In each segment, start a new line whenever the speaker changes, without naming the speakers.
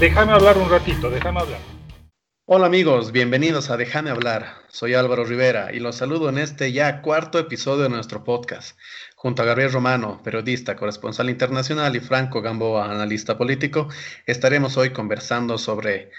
déjame hablar un ratito, déjame hablar.
Hola amigos, bienvenidos a Déjame hablar. Soy Álvaro Rivera y los saludo en este ya cuarto episodio de nuestro podcast. Junto a Gabriel Romano, periodista, corresponsal internacional, y Franco Gamboa, analista político, estaremos hoy conversando sobre,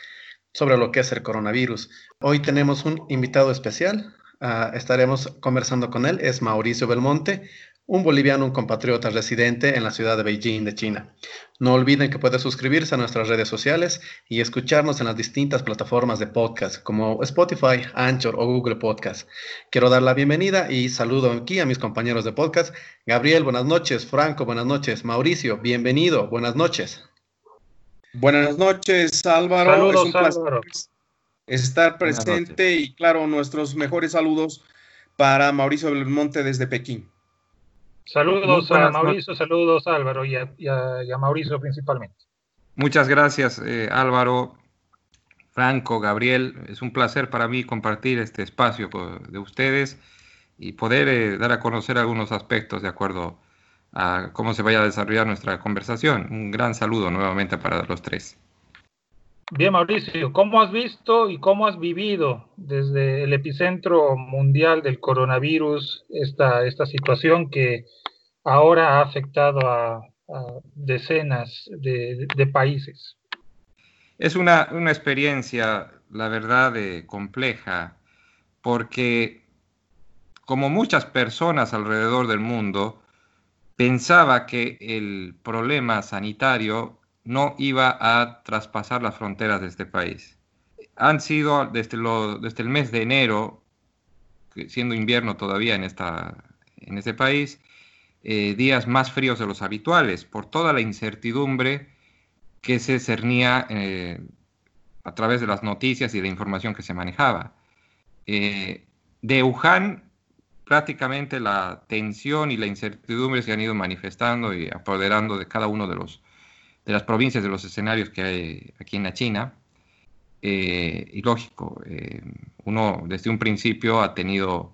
sobre lo que es el coronavirus. Hoy tenemos un invitado especial, uh, estaremos conversando con él, es Mauricio Belmonte, un boliviano, un compatriota residente en la ciudad de Beijing, de China. No olviden que puede suscribirse a nuestras redes sociales y escucharnos en las distintas plataformas de podcast como Spotify, Anchor o Google Podcast. Quiero dar la bienvenida y saludo aquí a mis compañeros de podcast. Gabriel, buenas noches. Franco, buenas noches. Mauricio, bienvenido. Buenas noches.
Buenas noches, Álvaro.
Saludos, es un placer Álvaro.
estar presente y claro, nuestros mejores saludos para Mauricio Belmonte desde Pekín.
Saludos a Mauricio, saludos a Álvaro y a, y, a, y a, Mauricio principalmente.
Muchas gracias eh, Álvaro, Franco, Gabriel. Es un placer para mí compartir este espacio de ustedes y poder eh, dar a conocer algunos aspectos de acuerdo a cómo se vaya a desarrollar nuestra conversación. Un gran saludo nuevamente para los tres.
Bien, Mauricio, ¿cómo has visto y cómo has vivido desde el epicentro mundial del coronavirus esta, situación que ahora ha afectado a, decenas de, países?
Es una, una experiencia, la verdad, compleja, porque como muchas personas alrededor del mundo, pensaba que el problema sanitario no iba a traspasar las fronteras de este país. Han sido desde, el mes de enero, siendo invierno todavía en, esta, en este país, eh, días más fríos de los habituales, por toda la incertidumbre que se cernía eh, a través de las noticias y de información que se manejaba. Eh, de Wuhan, prácticamente la tensión y la incertidumbre se han ido manifestando y apoderando de cada uno de los de las provincias, de los escenarios que hay aquí en la China. Eh, y lógico, eh, uno desde un principio ha tenido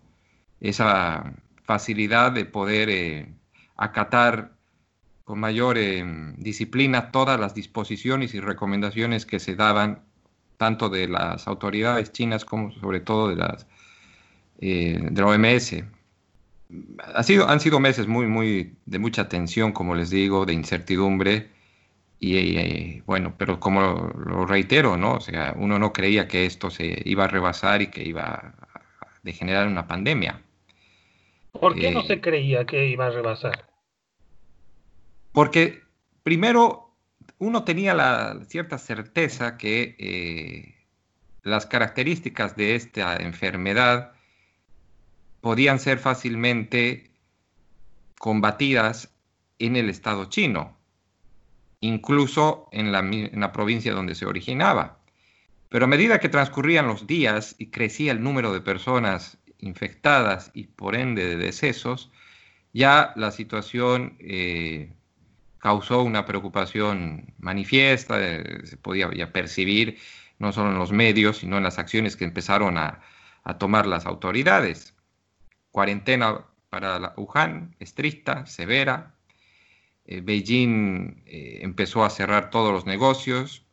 esa facilidad de poder eh, acatar con mayor disciplina todas las disposiciones y recomendaciones que se daban tanto de las autoridades chinas como sobre todo de las de la OMS. Ha sido, han sido meses muy, muy de mucha tensión, como les digo, de incertidumbre, y, bueno, pero como lo, reitero, ¿no? O sea, uno no creía que esto se iba a rebasar y que iba a degenerar en una pandemia.
¿Por qué eh, no se creía que iba a rebasar?
Porque primero uno tenía la cierta certeza que eh, las características de esta enfermedad podían ser fácilmente combatidas en el Estado chino incluso en la, provincia donde se originaba. Pero a medida que transcurrían los días y crecía el número de personas infectadas y por ende de decesos, ya la situación eh, causó una preocupación manifiesta, eh, se podía ya percibir no solo en los medios, sino en las acciones que empezaron a, a tomar las autoridades. Cuarentena para la Wuhan, estricta, severa, eh, Beijing eh, empezó a cerrar todos los negocios,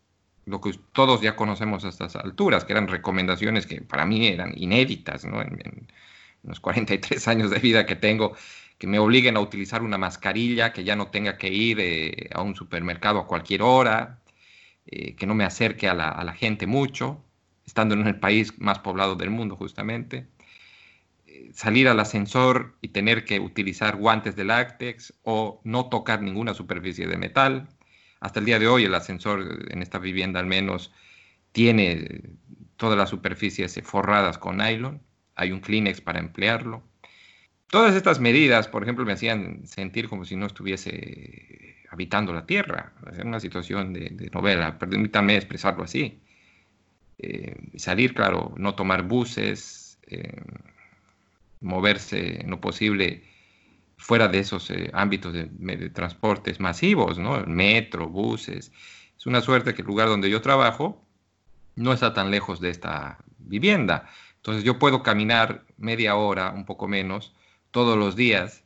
lo que todos ya conocemos a estas alturas, que eran recomendaciones que para mí eran inéditas, ¿no? en, en, los 43 años de vida que tengo, que me obliguen a utilizar una mascarilla, que ya no tenga que ir eh, a un supermercado a cualquier hora, que no me acerque a la gente mucho, estando en el país más poblado del mundo justamente salir al ascensor y tener que utilizar guantes de láctex o no tocar ninguna superficie de metal. Hasta el día de hoy el ascensor en esta vivienda al menos tiene todas las superficies forradas con nylon. Hay un Kleenex para emplearlo. Todas estas medidas, por ejemplo, me hacían sentir como si no estuviese habitando la Tierra. Es una situación de, de novela, permítanme expresarlo así. Eh, salir, claro, no tomar buses, eh, moverse en lo posible fuera de esos eh, ámbitos de, transportes masivos, ¿no? Metro, buses. Es una suerte que el lugar donde yo trabajo no está tan lejos de esta vivienda. Entonces yo puedo caminar media hora, un poco menos, todos los días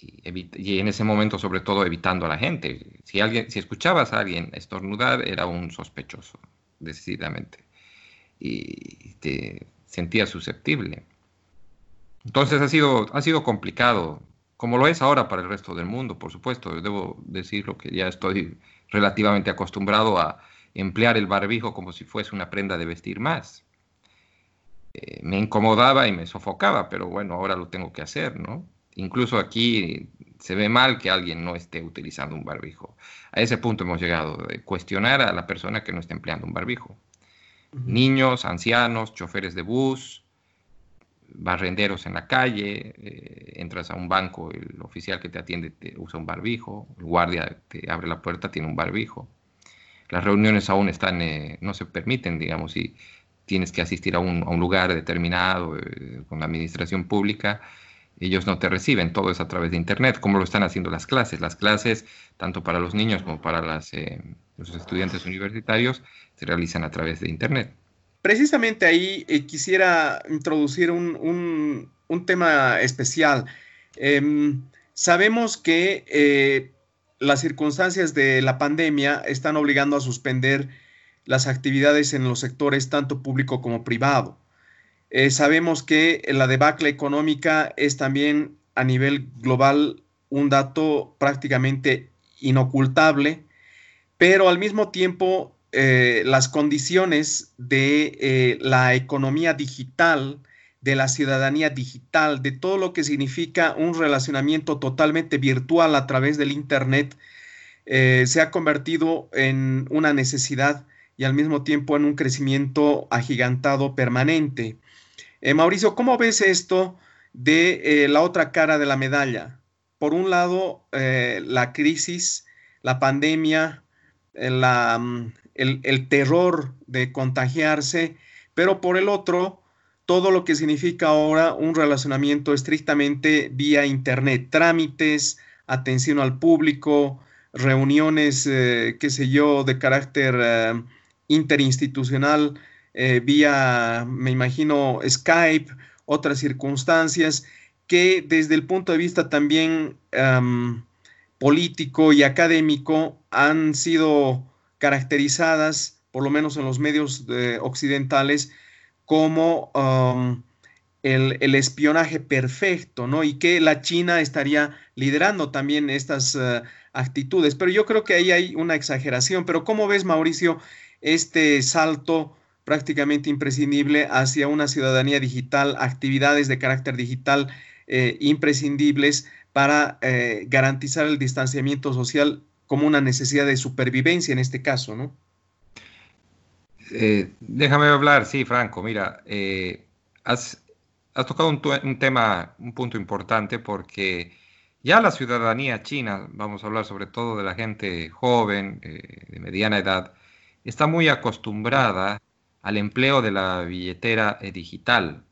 y, en ese momento sobre todo evitando a la gente. Si, alguien, si escuchabas a alguien estornudar era un sospechoso, decididamente, y te sentías susceptible. Entonces ha sido, ha sido complicado, como lo es ahora para el resto del mundo, por supuesto. Debo decirlo que ya estoy relativamente acostumbrado a emplear el barbijo como si fuese una prenda de vestir más. Eh, me incomodaba y me sofocaba, pero bueno, ahora lo tengo que hacer, ¿no? Incluso aquí se ve mal que alguien no esté utilizando un barbijo. A ese punto hemos llegado, de cuestionar a la persona que no está empleando un barbijo. Niños, ancianos, choferes de bus, barrenderos en la calle, eh, entras a un banco, el oficial que te atiende te usa un barbijo, el guardia te abre la puerta, tiene un barbijo. Las reuniones aún están, eh, no se permiten, digamos, y tienes que asistir a un, lugar determinado eh, con la administración pública, ellos no te reciben, todo es a través de Internet, como lo están haciendo las clases. Las clases, tanto para los niños como para las, eh, los estudiantes universitarios, se realizan a través de Internet.
Precisamente ahí eh, quisiera introducir un, tema especial. Em, sabemos que las circunstancias de la pandemia están obligando a suspender las actividades en los sectores tanto público como privado. Eh, sabemos que la debacle económica es también a nivel global un dato prácticamente inocultable, pero al mismo tiempo eh, las condiciones de eh, la economía digital, de la ciudadanía digital, de todo lo que significa un relacionamiento totalmente virtual a través del Internet, se ha convertido en una necesidad y al mismo tiempo en un crecimiento agigantado permanente. Eh, Mauricio, ¿cómo ves esto de eh, la otra cara de la medalla? Por un lado, eh, la crisis, la pandemia, mm, el, terror de contagiarse, pero por el otro, todo lo que significa ahora un relacionamiento estrictamente vía Internet, trámites, atención al público, reuniones, qué sé yo, de carácter interinstitucional eh, vía, me imagino, Skype, otras circunstancias que desde el punto de vista también político y académico han sido caracterizadas, por lo menos en los medios eh, occidentales, como el, espionaje perfecto, ¿no? Y que la China estaría liderando también estas eh, actitudes. Pero yo creo que ahí hay una exageración. Pero ¿cómo ves, Mauricio, este salto prácticamente imprescindible hacia una ciudadanía digital, actividades de carácter digital eh, imprescindibles para garantizar el distanciamiento social como una necesidad de supervivencia en este caso, ¿no?
Eh, déjame hablar, sí, Franco, mira, has, tocado un, tema, un punto importante porque ya la ciudadanía china, vamos a hablar sobre todo de la gente joven, de mediana edad, está muy acostumbrada al empleo de la billetera eh, digital.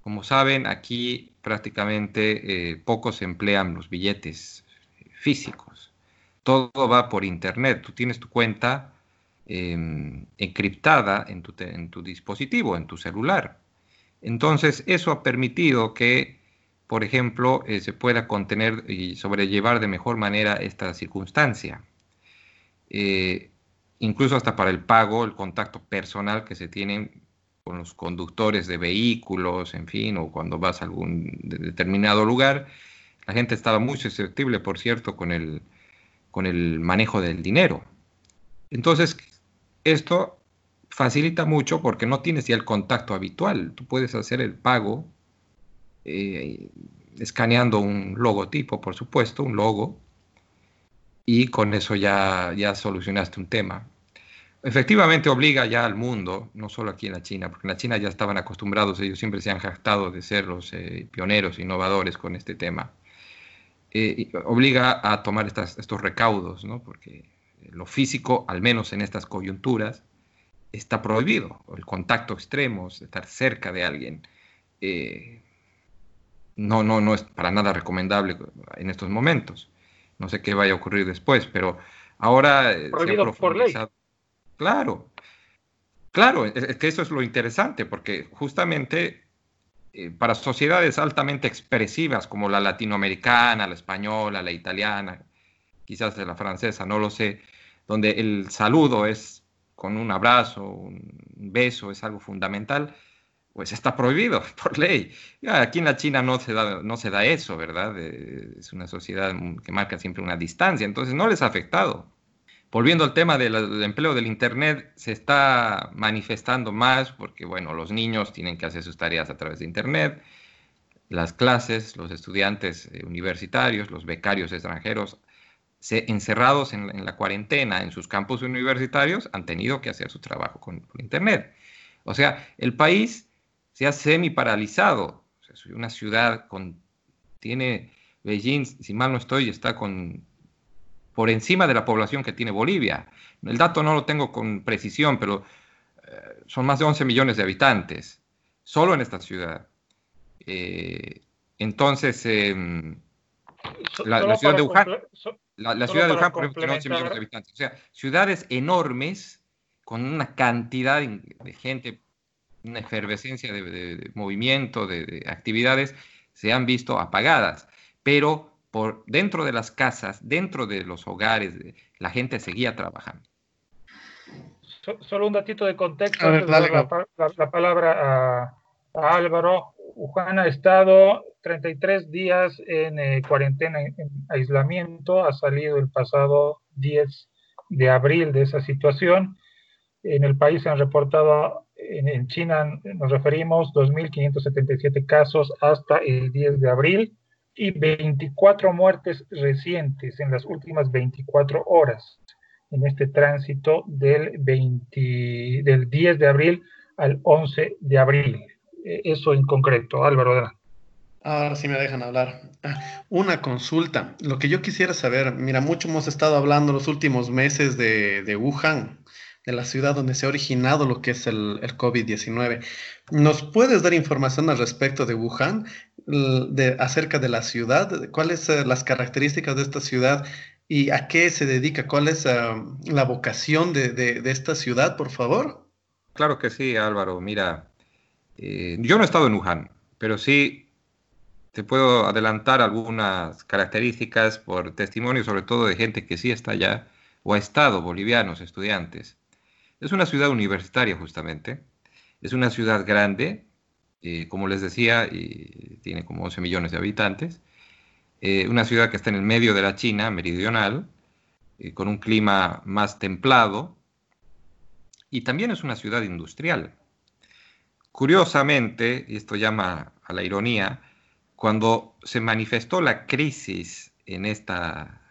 Como saben, aquí prácticamente eh, pocos emplean los billetes físicos. Todo va por internet. Tú tienes tu cuenta em, encriptada en tu, dispositivo, en tu celular. Entonces, eso ha permitido que, por ejemplo, eh, se pueda contener y sobrellevar de mejor manera esta circunstancia incluso hasta para el pago, el contacto personal que se tiene con los conductores de vehículos, en fin, o cuando vas a algún determinado lugar. La gente estaba muy susceptible, por cierto, con el, con el manejo del dinero. Entonces, esto facilita mucho porque no tienes ya el contacto habitual. Tú puedes hacer el pago eh, escaneando un logotipo, por supuesto, un logo, y con eso ya, ya solucionaste un tema efectivamente obliga ya al mundo, no solo aquí en la China, porque en la China ya estaban acostumbrados, ellos siempre se han jactado de ser los eh, pioneros, innovadores con este tema, eh, obliga a tomar estos recaudos, ¿no? porque lo físico, al menos en estas coyunturas, está prohibido, el contacto extremo, estar cerca de alguien. Eh, no, no, no es para nada recomendable en estos momentos. No sé qué vaya a ocurrir después, pero ahora
se ha por ley.
Claro, claro, es que eso es lo interesante, porque justamente eh, para sociedades altamente expresivas como la latinoamericana, la española, la italiana, quizás la francesa, no lo sé, donde el saludo es con un abrazo, un beso, es algo fundamental, pues está prohibido por ley. Aquí en la China no se da, no se da eso, ¿verdad? Eh, es una sociedad que marca siempre una distancia, entonces no les ha afectado. Volviendo al tema del, empleo del Internet, se está manifestando más porque, bueno, los niños tienen que hacer sus tareas a través de Internet, las clases, los estudiantes eh, universitarios, los becarios extranjeros, encerrados en, la cuarentena en sus campus universitarios, han tenido que hacer su trabajo con, Internet. O sea, el país se ha semi-paralizado. una ciudad con, tiene, Beijing, si mal no estoy, está con por encima de la población que tiene Bolivia. El dato no lo tengo con precisión, pero eh, son más de 11 millones de habitantes, solo en esta ciudad. Eh, entonces, em, la, ciudad de Wuhan, la, ciudad de Wuhan, por ejemplo, tiene 11 millones de habitantes. O sea, ciudades enormes con una cantidad de gente, una efervescencia de, movimiento, de actividades, se han visto apagadas. Pero por dentro de las casas, dentro de los hogares, la gente seguía trabajando.
solo un datito de contexto, la, palabra a, Álvaro. Juan ha estado 33 días en eh, cuarentena, en, aislamiento, ha salido el pasado 10 de abril de esa situación. En el país se han reportado, en, en China nos referimos, 2.577 casos hasta el 10 de abril y 24 muertes recientes en las últimas 24 horas en este tránsito del, 20, del 10 de abril al 11 de abril. Eh, eso en concreto, Álvaro.
Ahora sí me dejan hablar. Una consulta. Lo que yo quisiera saber, mira, mucho hemos estado hablando los últimos meses de, de Wuhan, de la ciudad donde se ha originado lo que es el, el COVID-19. ¿Nos puedes dar información al respecto de Wuhan, de, acerca de la ciudad? ¿Cuáles son eh, las características de esta ciudad y a qué se dedica? ¿Cuál es ah, la vocación de, de, esta ciudad, por favor?
Claro que sí, Álvaro. Mira, eh, yo no he estado en Wuhan, pero sí te puedo adelantar algunas características por testimonio, sobre todo de gente que sí está allá o ha estado, bolivianos, estudiantes. Es una ciudad universitaria justamente, es una ciudad grande, eh, como les decía, tiene como 11 millones de habitantes, eh, una ciudad que está en el medio de la China meridional, eh, con un clima más templado, y también es una ciudad industrial. Curiosamente, y esto llama a la ironía, cuando se manifestó la crisis en esta,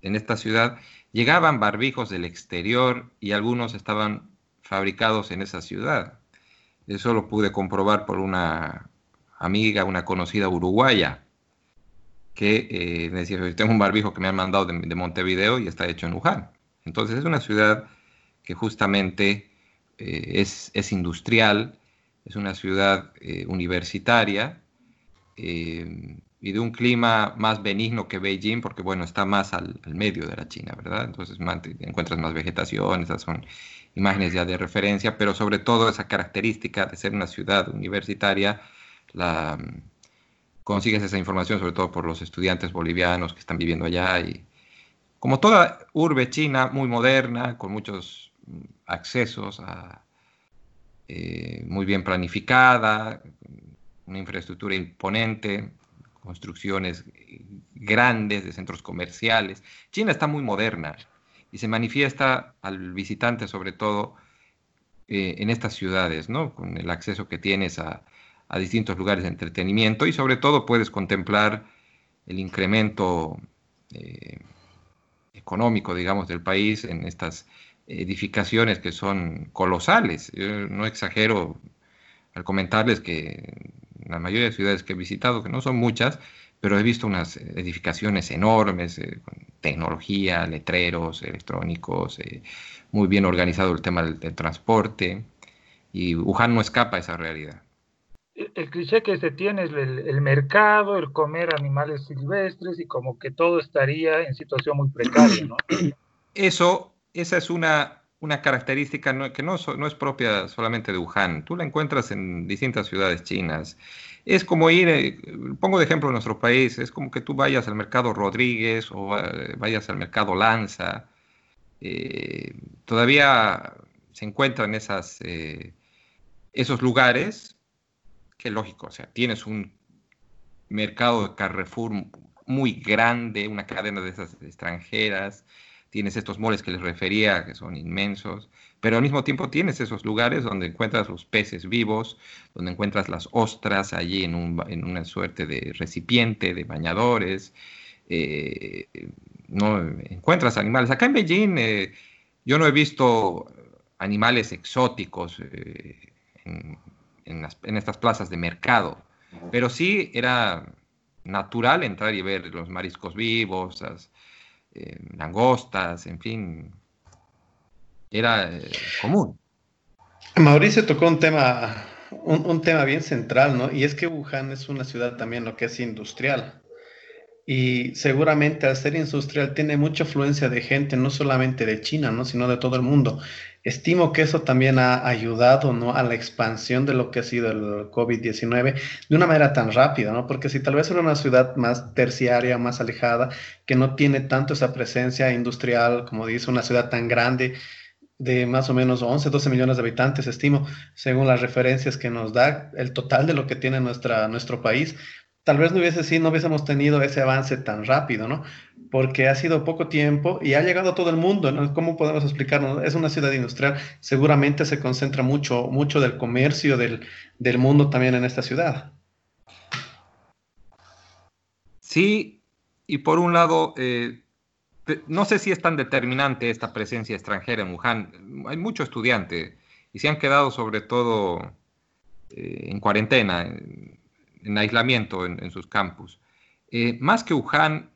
en esta ciudad, Llegaban barbijos del exterior y algunos estaban fabricados en esa ciudad. Eso lo pude comprobar por una amiga, una conocida uruguaya, que eh, me decía, tengo un barbijo que me han mandado de, Montevideo y está hecho en Wuhan. Entonces es una ciudad que justamente eh, es, industrial, es una ciudad eh, universitaria, y de un clima más benigno que Beijing, porque bueno, está más al, medio de la China, ¿verdad? Entonces encuentras más vegetación, esas son imágenes ya de referencia, pero sobre todo esa característica de ser una ciudad universitaria, la, consigues esa información sobre todo por los estudiantes bolivianos que están viviendo allá y como toda urbe china muy moderna, con muchos accesos a, eh, muy bien planificada, una infraestructura imponente, construcciones grandes de centros comerciales. China está muy moderna y se manifiesta al visitante sobre todo eh, en estas ciudades, ¿no? Con el acceso que tienes a, distintos lugares de entretenimiento y sobre todo puedes contemplar el incremento eh, económico, digamos, del país en estas edificaciones que son colosales. No exagero al comentarles que la mayoría de ciudades que he visitado, que no son muchas, pero he visto unas edificaciones enormes, eh, con tecnología, letreros electrónicos, eh, muy bien organizado el tema del, transporte, y Wuhan no escapa a esa realidad.
El, cliché que se tiene es el, mercado, el comer animales silvestres y como que todo estaría en situación muy precaria, ¿no?
Eso, esa es una una característica que no, es propia solamente de Wuhan. Tú la encuentras en distintas ciudades chinas. Es como ir, eh, pongo de ejemplo nuestro país, es como que tú vayas al mercado Rodríguez o eh, vayas al mercado Lanza. Eh, todavía se encuentran esas, esos lugares que lógico, o sea, tienes un mercado de Carrefour muy grande, una cadena de esas extranjeras, tienes estos moles que les refería, que son inmensos, pero al mismo tiempo tienes esos lugares donde encuentras los peces vivos, donde encuentras las ostras allí en, una suerte de recipiente, de bañadores, eh, no encuentras animales. Acá en Beijing eh, yo no he visto animales exóticos eh, en, en estas plazas de mercado, pero sí era natural entrar y ver los mariscos vivos, las eh, langostas, en fin, era eh, común.
Mauricio tocó un tema, un, tema bien central, ¿no? Y es que Wuhan es una ciudad también lo que es industrial. Y seguramente al ser industrial tiene mucha afluencia de gente, no solamente de China, ¿no? sino de todo el mundo. Estimo que eso también ha ayudado ¿no? a la expansión de lo que ha sido el COVID-19 de una manera tan rápida, ¿no? porque si tal vez era una ciudad más terciaria, más alejada, que no tiene tanto esa presencia industrial, como dice, una ciudad tan grande, de más o menos 11, 12 millones de habitantes, estimo, según las referencias que nos da el total de lo que tiene nuestra, nuestro país, tal vez no hubiese sido, no hubiésemos tenido ese avance tan rápido, ¿no? Porque ha sido poco tiempo y ha llegado a todo el mundo, ¿no? ¿Cómo podemos explicarlo? Es una ciudad industrial, seguramente se concentra mucho, mucho del comercio del, del mundo también en esta ciudad.
Sí, y por un lado, eh, no sé si es tan determinante esta presencia extranjera en Wuhan. Hay mucho estudiante y se han quedado sobre todo eh, en cuarentena en aislamiento en, sus campus. Eh, más que Wuhan,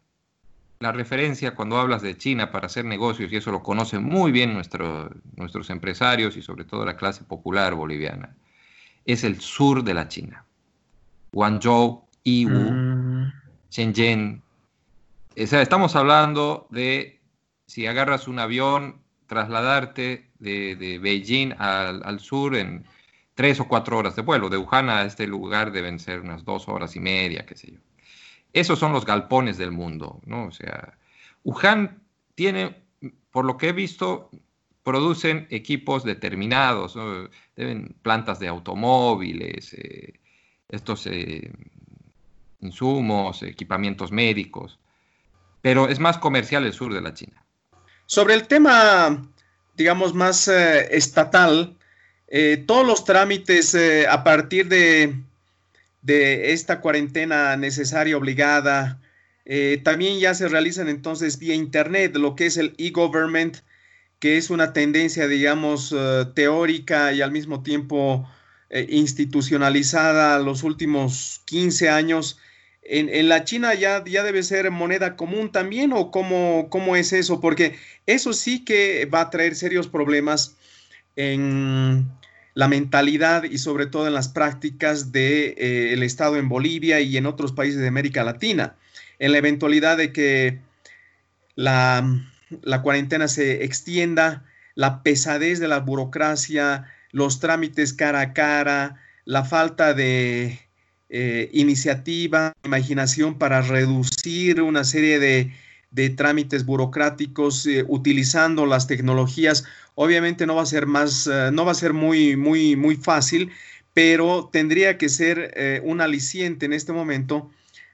la referencia cuando hablas de China para hacer negocios, y eso lo conocen muy bien nuestros empresarios y sobre todo la clase popular boliviana, es el sur de la China. Guangzhou, Yiwu, mm. Shenzhen. O sea, estamos hablando de si agarras un avión, trasladarte de, Beijing al sur en tres o cuatro horas de vuelo. De Wuhan a este lugar deben ser unas dos horas y media, qué sé yo. Esos son los galpones del mundo, ¿no? O sea, Wuhan tiene, por lo que he visto, producen equipos determinados, deben plantas de automóviles, eh, estos eh, insumos, equipamientos médicos, pero es más comercial el sur de la China.
Sobre el tema, digamos, más eh, estatal, eh, todos los trámites eh, a partir de, esta cuarentena necesaria, obligada, eh, también ya se realizan entonces vía Internet, lo que es el e-government, que es una tendencia, digamos, teórica y al mismo tiempo institucionalizada los últimos 15 años. En, la China ya, ya, debe ser moneda común también o cómo, cómo es eso, porque eso sí que va a traer serios problemas en, la mentalidad y sobre todo en las prácticas del de, eh, Estado en Bolivia y en otros países de América Latina. En la eventualidad de que la, cuarentena se extienda, la pesadez de la burocracia, los trámites cara a cara, la falta de eh, iniciativa, imaginación para reducir una serie de, trámites burocráticos eh, utilizando las tecnologías Obviamente no va a ser más, eh, no va a ser muy, muy, muy fácil, pero tendría que ser eh, un aliciente en este momento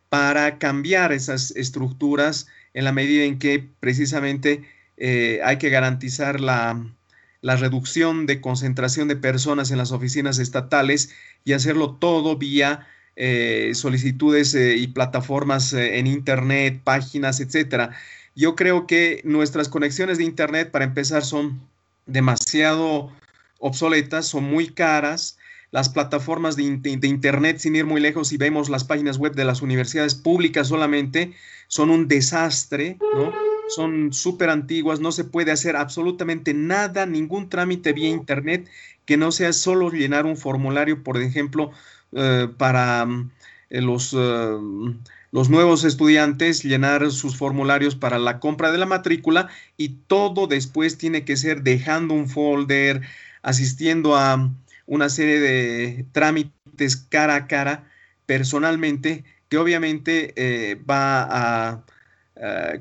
para cambiar esas estructuras en la medida en que precisamente eh, hay que garantizar la, reducción de concentración de personas en las oficinas estatales y hacerlo todo vía solicitudes y plataformas en Internet, páginas, etcétera. Yo creo que nuestras conexiones de Internet, para empezar, son demasiado obsoletas, son muy caras. Las plataformas de, Internet, sin ir muy lejos, y vemos las páginas web de las universidades públicas solamente, son un desastre, ¿no? Son súper antiguas, no se puede hacer absolutamente nada, ningún trámite vía Internet que no sea solo llenar un formulario, por ejemplo, eh, para eh, los, eh, los nuevos estudiantes llenar sus formularios para la compra de la matrícula y todo después tiene que ser dejando un folder, asistiendo a una serie de trámites cara a cara personalmente que obviamente eh, va a,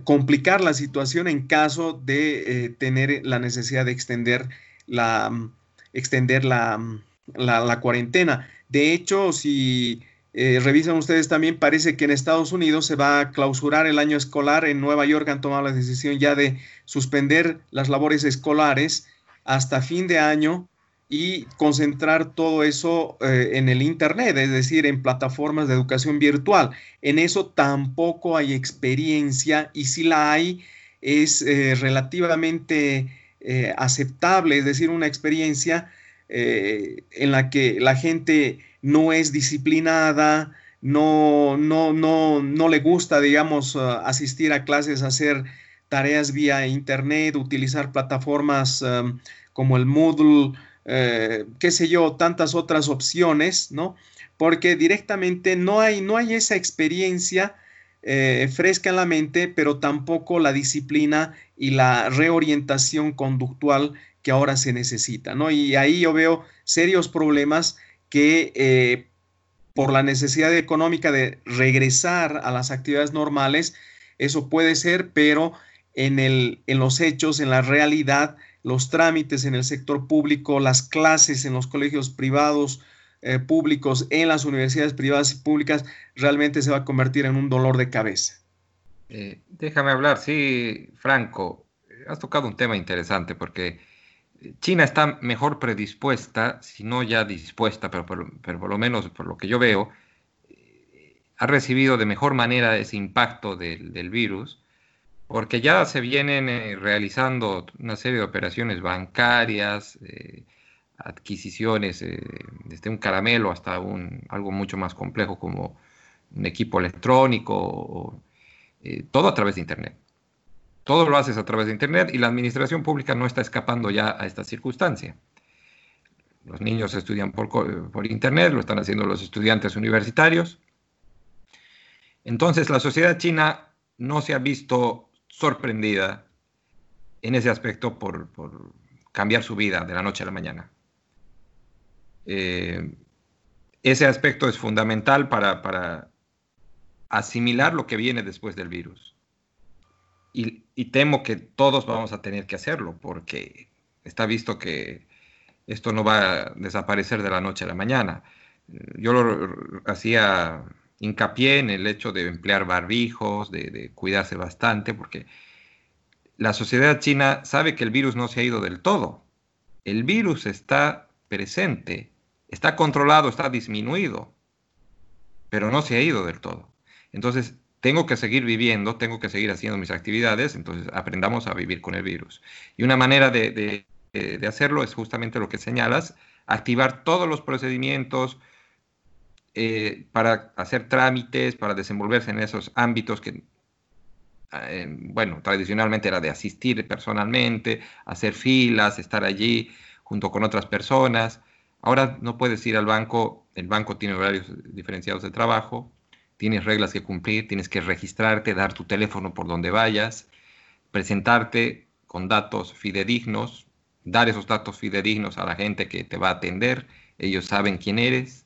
complicar la situación en caso de eh, tener la necesidad de extender la, extender la, la cuarentena. De hecho, si eh, revisan ustedes también, parece que en Estados Unidos se va a clausurar el año escolar. En Nueva York han tomado la decisión ya de suspender las labores escolares hasta fin de año y concentrar todo eso eh, en el Internet, es decir, en plataformas de educación virtual. En eso tampoco hay experiencia y si la hay es eh, relativamente aceptable, es decir, una experiencia en la que la gente no es disciplinada, no, no, no, no le gusta, digamos, uh, asistir a clases, hacer tareas vía internet, utilizar plataformas um, como el Moodle, eh, qué sé yo, tantas otras opciones, ¿no? Porque directamente no hay, no hay esa experiencia eh, fresca en la mente, pero tampoco la disciplina y la reorientación conductual que ahora se necesita, ¿no? Y ahí yo veo serios problemas que eh, por la necesidad económica de regresar a las actividades normales, eso puede ser, pero en, el, en los hechos, en la realidad, los trámites en el sector público, las clases en los colegios privados, eh, públicos, en las universidades privadas y públicas, realmente se va a convertir en un dolor de cabeza.
Eh, déjame hablar, sí, Franco, has tocado un tema interesante porque China está mejor predispuesta, si no ya dispuesta, pero por, lo menos por lo que yo veo, ha recibido de mejor manera ese impacto del, virus, porque ya se vienen eh, realizando una serie de operaciones bancarias, eh, adquisiciones, eh, desde un caramelo hasta un, algo mucho más complejo como un equipo electrónico, todo a través de Internet. Todo lo haces a través de Internet y la administración pública no está escapando ya a esta circunstancia. Los niños estudian por, Internet, lo están haciendo los estudiantes universitarios. Entonces la sociedad china no se ha visto sorprendida en ese aspecto por, cambiar su vida de la noche a la mañana. Eh, ese aspecto es fundamental para asimilar lo que viene después del virus y, temo que todos vamos a tener que hacerlo porque está visto que esto no va a desaparecer de la noche a la mañana. Yo lo hacía hincapié en el hecho de emplear barbijos, de, de, cuidarse bastante, porque la sociedad china sabe que el virus no se ha ido del todo. El virus está presente, está controlado, está disminuido, pero no se ha ido del todo. Entonces, tengo que seguir viviendo, tengo que seguir haciendo mis actividades, entonces aprendamos a vivir con el virus. Y una manera de, hacerlo es justamente lo que señalas, activar todos los procedimientos eh, para hacer trámites, para desenvolverse en esos ámbitos que, eh, bueno, tradicionalmente era de asistir personalmente, hacer filas, estar allí junto con otras personas. Ahora no puedes ir al banco, el banco tiene horarios diferenciados de trabajo, tienes reglas que cumplir, tienes que registrarte, dar tu teléfono por donde vayas, presentarte con datos fidedignos, dar esos datos fidedignos a la gente que te va a atender, ellos saben quién eres,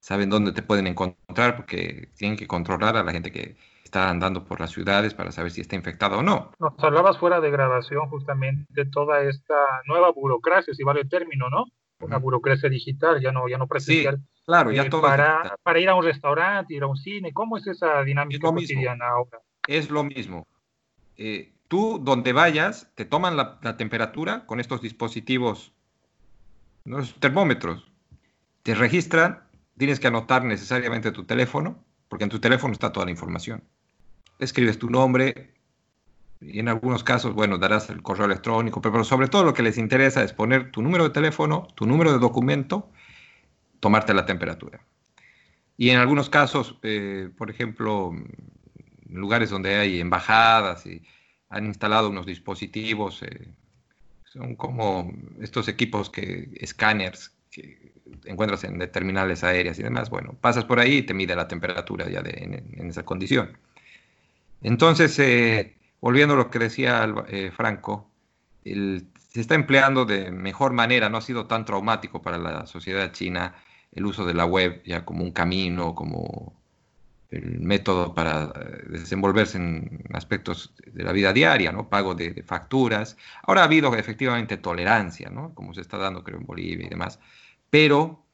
saben dónde te pueden encontrar porque tienen que controlar a la gente que está andando por las ciudades para saber si está infectada o no.
Nos hablabas fuera de grabación justamente toda esta nueva burocracia, si vale el término, ¿no? Una burocracia digital, ya no, ya no presencial.
Claro, ya eh, todo
para, para, ir a un restaurante, ir a un cine, ¿cómo es esa dinámica cotidiana ahora?
Es lo mismo. Eh, tú, donde vayas, te toman la, temperatura con estos dispositivos, los termómetros. Te registran, tienes que anotar necesariamente tu teléfono, porque en tu teléfono está toda la información. Escribes tu nombre, y en algunos casos, bueno, darás el correo electrónico, pero, sobre todo lo que les interesa es poner tu número de teléfono, tu número de documento tomarte la temperatura. Y en algunos casos, eh, por ejemplo, en lugares donde hay embajadas y han instalado unos dispositivos, eh, son como estos equipos que, escáneres, que encuentras en terminales aéreas y demás. Bueno, pasas por ahí y te mide la temperatura ya en, esa condición. Entonces, eh, volviendo a lo que decía eh, Franco, se está empleando de mejor manera, no ha sido tan traumático para la sociedad china el uso de la web ya como un camino, como el método para eh, desenvolverse en aspectos de la vida diaria, ¿no? Pago de, facturas. Ahora ha habido efectivamente tolerancia, ¿no? Como se está dando, creo, en Bolivia y demás. Pero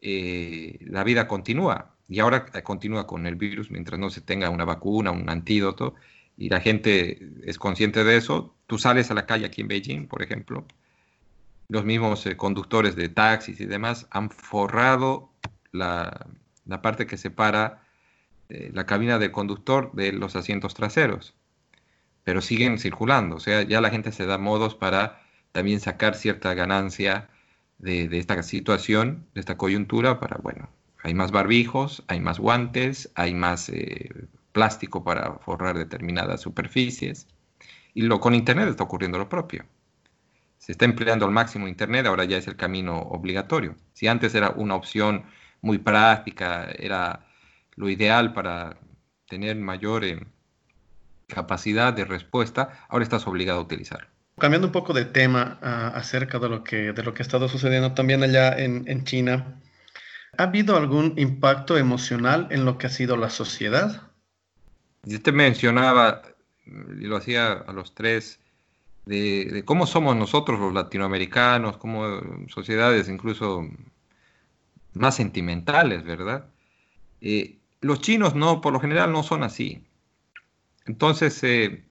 eh, la vida continúa. Y ahora continúa con el virus mientras no se tenga una vacuna, un antídoto. Y la gente es consciente de eso. Tú sales a la calle aquí en Beijing, por ejemplo. Los mismos eh, conductores de taxis y demás han forrado la, la parte que separa eh, la cabina del conductor de los asientos traseros, pero siguen circulando, o sea, ya la gente se da modos para también sacar cierta ganancia de, esta situación, de esta coyuntura, para, bueno, hay más barbijos, hay más guantes, hay más eh, plástico para forrar determinadas superficies, y lo, con Internet está ocurriendo lo propio. Se está empleando al máximo Internet, ahora ya es el camino obligatorio. Si antes era una opción muy práctica, era lo ideal para tener mayor eh, capacidad de respuesta, ahora estás obligado a utilizarlo.
Cambiando un poco de tema ah, acerca de lo, que, de lo que ha estado sucediendo también allá en, en China, ¿ha habido algún impacto emocional en lo que ha sido la sociedad?
Yo te mencionaba, y lo hacía a los tres, de, cómo somos nosotros los latinoamericanos, como sociedades incluso más sentimentales, ¿verdad? Eh, los chinos no, por lo general no son así. Entonces, eh,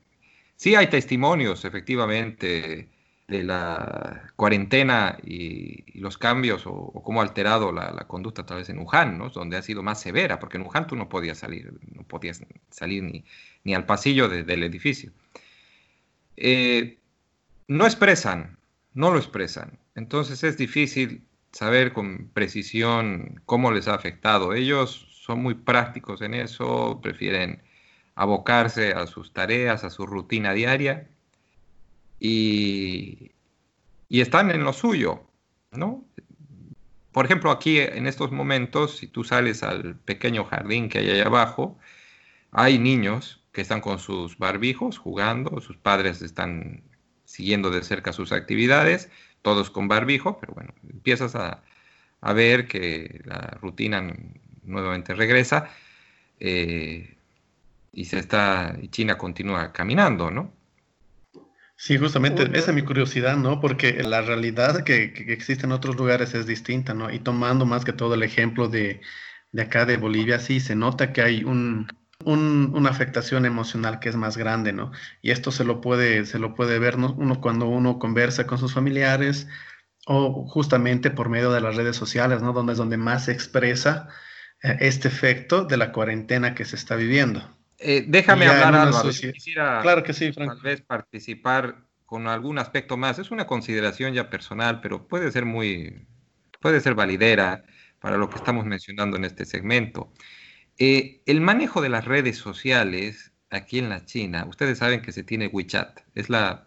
sí hay testimonios, efectivamente, de la cuarentena y, los cambios o, cómo ha alterado la, conducta tal vez en Wuhan, ¿no? donde ha sido más severa, porque en Wuhan tú no podías salir, no podías salir ni, ni al pasillo del edificio. Eh, no expresan, no lo expresan. Entonces es difícil saber con precisión cómo les ha afectado. Ellos son muy prácticos en eso, prefieren abocarse a sus tareas, a su rutina diaria y, están en lo suyo, ¿no? Por ejemplo, aquí en estos momentos, si tú sales al pequeño jardín que hay ahí abajo, hay niños que están con sus barbijos jugando, sus padres están siguiendo de cerca sus actividades, todos con barbijo, pero bueno, empiezas a, a ver que la rutina nuevamente regresa eh, y se está y China continúa caminando, ¿no?
Sí, justamente esa es mi curiosidad, ¿no? Porque la realidad que, existe en otros lugares es distinta, ¿no? Y tomando más que todo el ejemplo de, acá de Bolivia, sí, se nota que hay un, una afectación emocional que es más grande, ¿no? Y esto se lo puede, se lo puede ver uno cuando uno conversa con sus familiares o justamente por medio de las redes sociales, ¿no? Donde es donde más se expresa este efecto de la cuarentena que se está viviendo.
Eh, déjame hablar algo. Quisiera
claro que sí,
Tal vez participar con algún aspecto más. Es una consideración ya personal, pero puede ser muy, puede ser validera para lo que estamos mencionando en este segmento. Eh, el manejo de las redes sociales aquí en la China, ustedes saben que se tiene WeChat, es la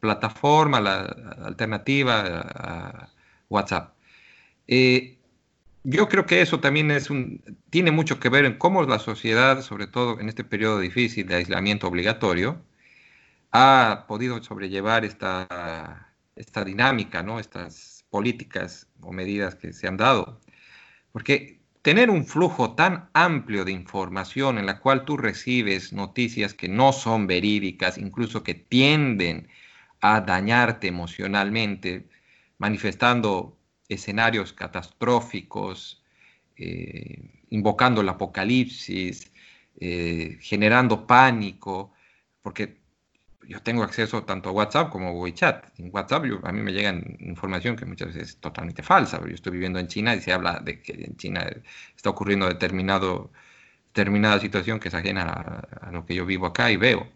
plataforma, la alternativa a WhatsApp. Eh, yo creo que eso también es un, tiene mucho que ver en cómo la sociedad, sobre todo en este periodo difícil de aislamiento obligatorio, ha podido sobrellevar esta, esta dinámica, ¿no? estas políticas o medidas que se han dado. Porque tener un flujo tan amplio de información en la cual tú recibes noticias que no son verídicas, incluso que tienden a dañarte emocionalmente, manifestando escenarios catastróficos, eh, invocando el apocalipsis, eh, generando pánico, porque yo tengo acceso tanto a WhatsApp como a WeChat. En WhatsApp a mí me llega información que muchas veces es totalmente falsa. Yo estoy viviendo en China y se habla de que en China está ocurriendo determinado, determinada situación que es ajena a, lo que yo vivo acá y veo.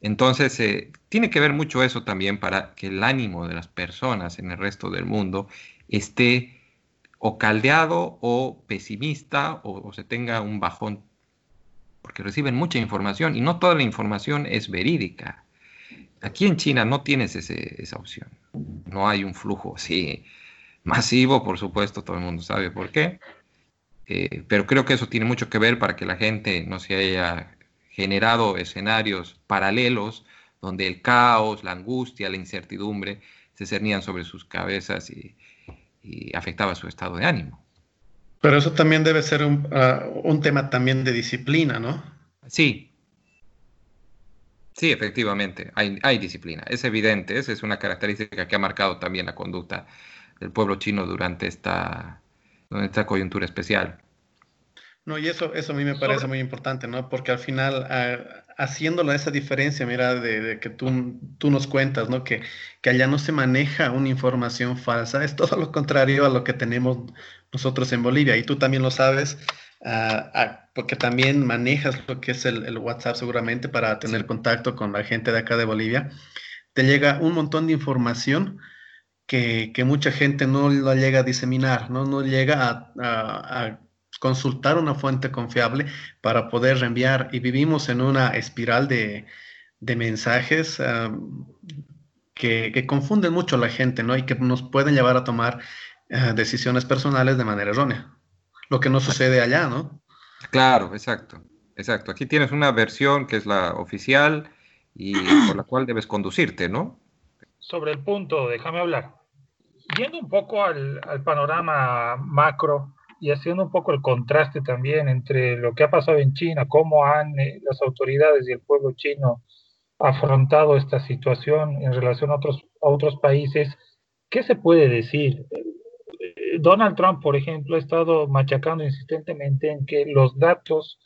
Entonces, eh, tiene que ver mucho eso también para que el ánimo de las personas en el resto del mundo esté o caldeado o pesimista o, se tenga un bajón, porque reciben mucha información y no toda la información es verídica. Aquí en China no tienes esa opción, no hay un flujo así masivo, por supuesto, todo el mundo sabe por qué. Eh, pero creo que eso tiene mucho que ver para que la gente no se haya generado escenarios paralelos donde el caos, la angustia, la incertidumbre se cernían sobre sus cabezas y, afectaba su estado de ánimo.
Pero eso también debe ser un, ah, un tema también de disciplina, ¿no?
Sí, Sí, efectivamente, hay, hay, disciplina. Es evidente, esa es una característica que ha marcado también la conducta del pueblo chino durante esta, esta coyuntura especial.
No, y eso, eso a mí me parece muy importante, ¿no? Porque al final, uh, haciéndolo esa diferencia, mira, de, que tú, tú, nos cuentas, ¿no? Que, que allá no se maneja una información falsa, es todo lo contrario a lo que tenemos nosotros en Bolivia. Y tú también lo sabes, uh, porque también manejas lo que es el, el WhatsApp seguramente para tener contacto con la gente de acá de Bolivia. Te llega un montón de información que, que mucha gente no lo llega a diseminar, no, no llega a, a, a consultar una fuente confiable para poder reenviar y vivimos en una espiral de, de mensajes que, que, confunden mucho a la gente, ¿no? Y que nos pueden llevar a tomar uh, decisiones personales de manera errónea. Lo que no sucede allá, ¿no?
Claro, exacto, exacto. Aquí tienes una versión que es la oficial y por la cual debes conducirte, ¿no?
Sobre el punto, déjame hablar. Yendo un poco al, al panorama macro y haciendo un poco el contraste también entre lo que ha pasado en China, cómo han eh, las autoridades y el pueblo chino afrontado esta situación en relación a otros, a otros países, ¿qué se puede decir? Eh, Donald Trump, por ejemplo, ha estado machacando insistentemente en que los datos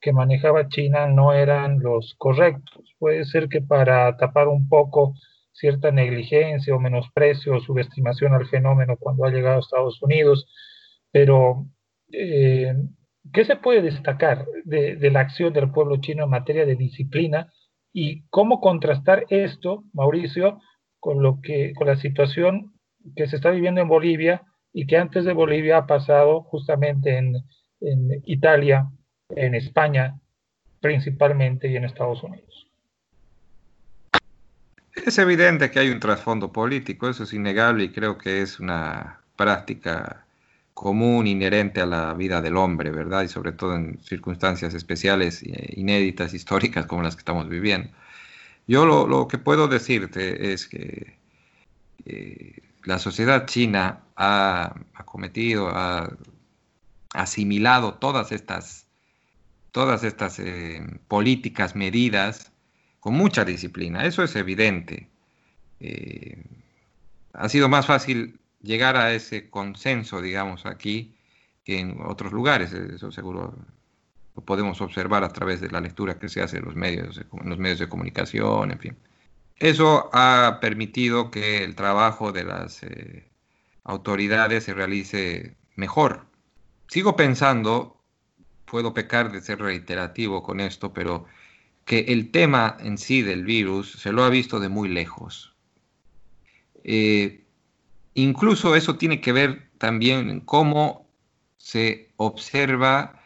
que manejaba China no eran los correctos. Puede ser que para tapar un poco cierta negligencia o menosprecio o subestimación al fenómeno cuando ha llegado a Estados Unidos, pero, eh, ¿qué se puede destacar de, la acción del pueblo chino en materia de disciplina y cómo contrastar esto, Mauricio, con, lo que, con la situación que se está viviendo en Bolivia y que antes de Bolivia ha pasado justamente en, en Italia, en España principalmente y en Estados Unidos?
Es evidente que hay un trasfondo político, eso es innegable y creo que es una práctica común, inherente a la vida del hombre, ¿verdad? Y sobre todo en circunstancias especiales, eh, inéditas, históricas como las que estamos viviendo. Yo lo, que puedo decirte es que eh, la sociedad china ha cometido, ha asimilado todas estas, todas estas eh, políticas, medidas, con mucha disciplina. Eso es evidente. Ha sido más fácil llegar a ese consenso, digamos, aquí que en otros lugares. Eso seguro lo podemos observar a través de la lectura que se hace en los medios, en los medios de comunicación, en fin. Eso ha permitido que el trabajo de las eh, autoridades se realice mejor. Sigo pensando, puedo pecar de ser reiterativo con esto, pero que el tema en sí del virus se lo ha visto de muy lejos. Eh, Incluso eso tiene que ver también cómo se observa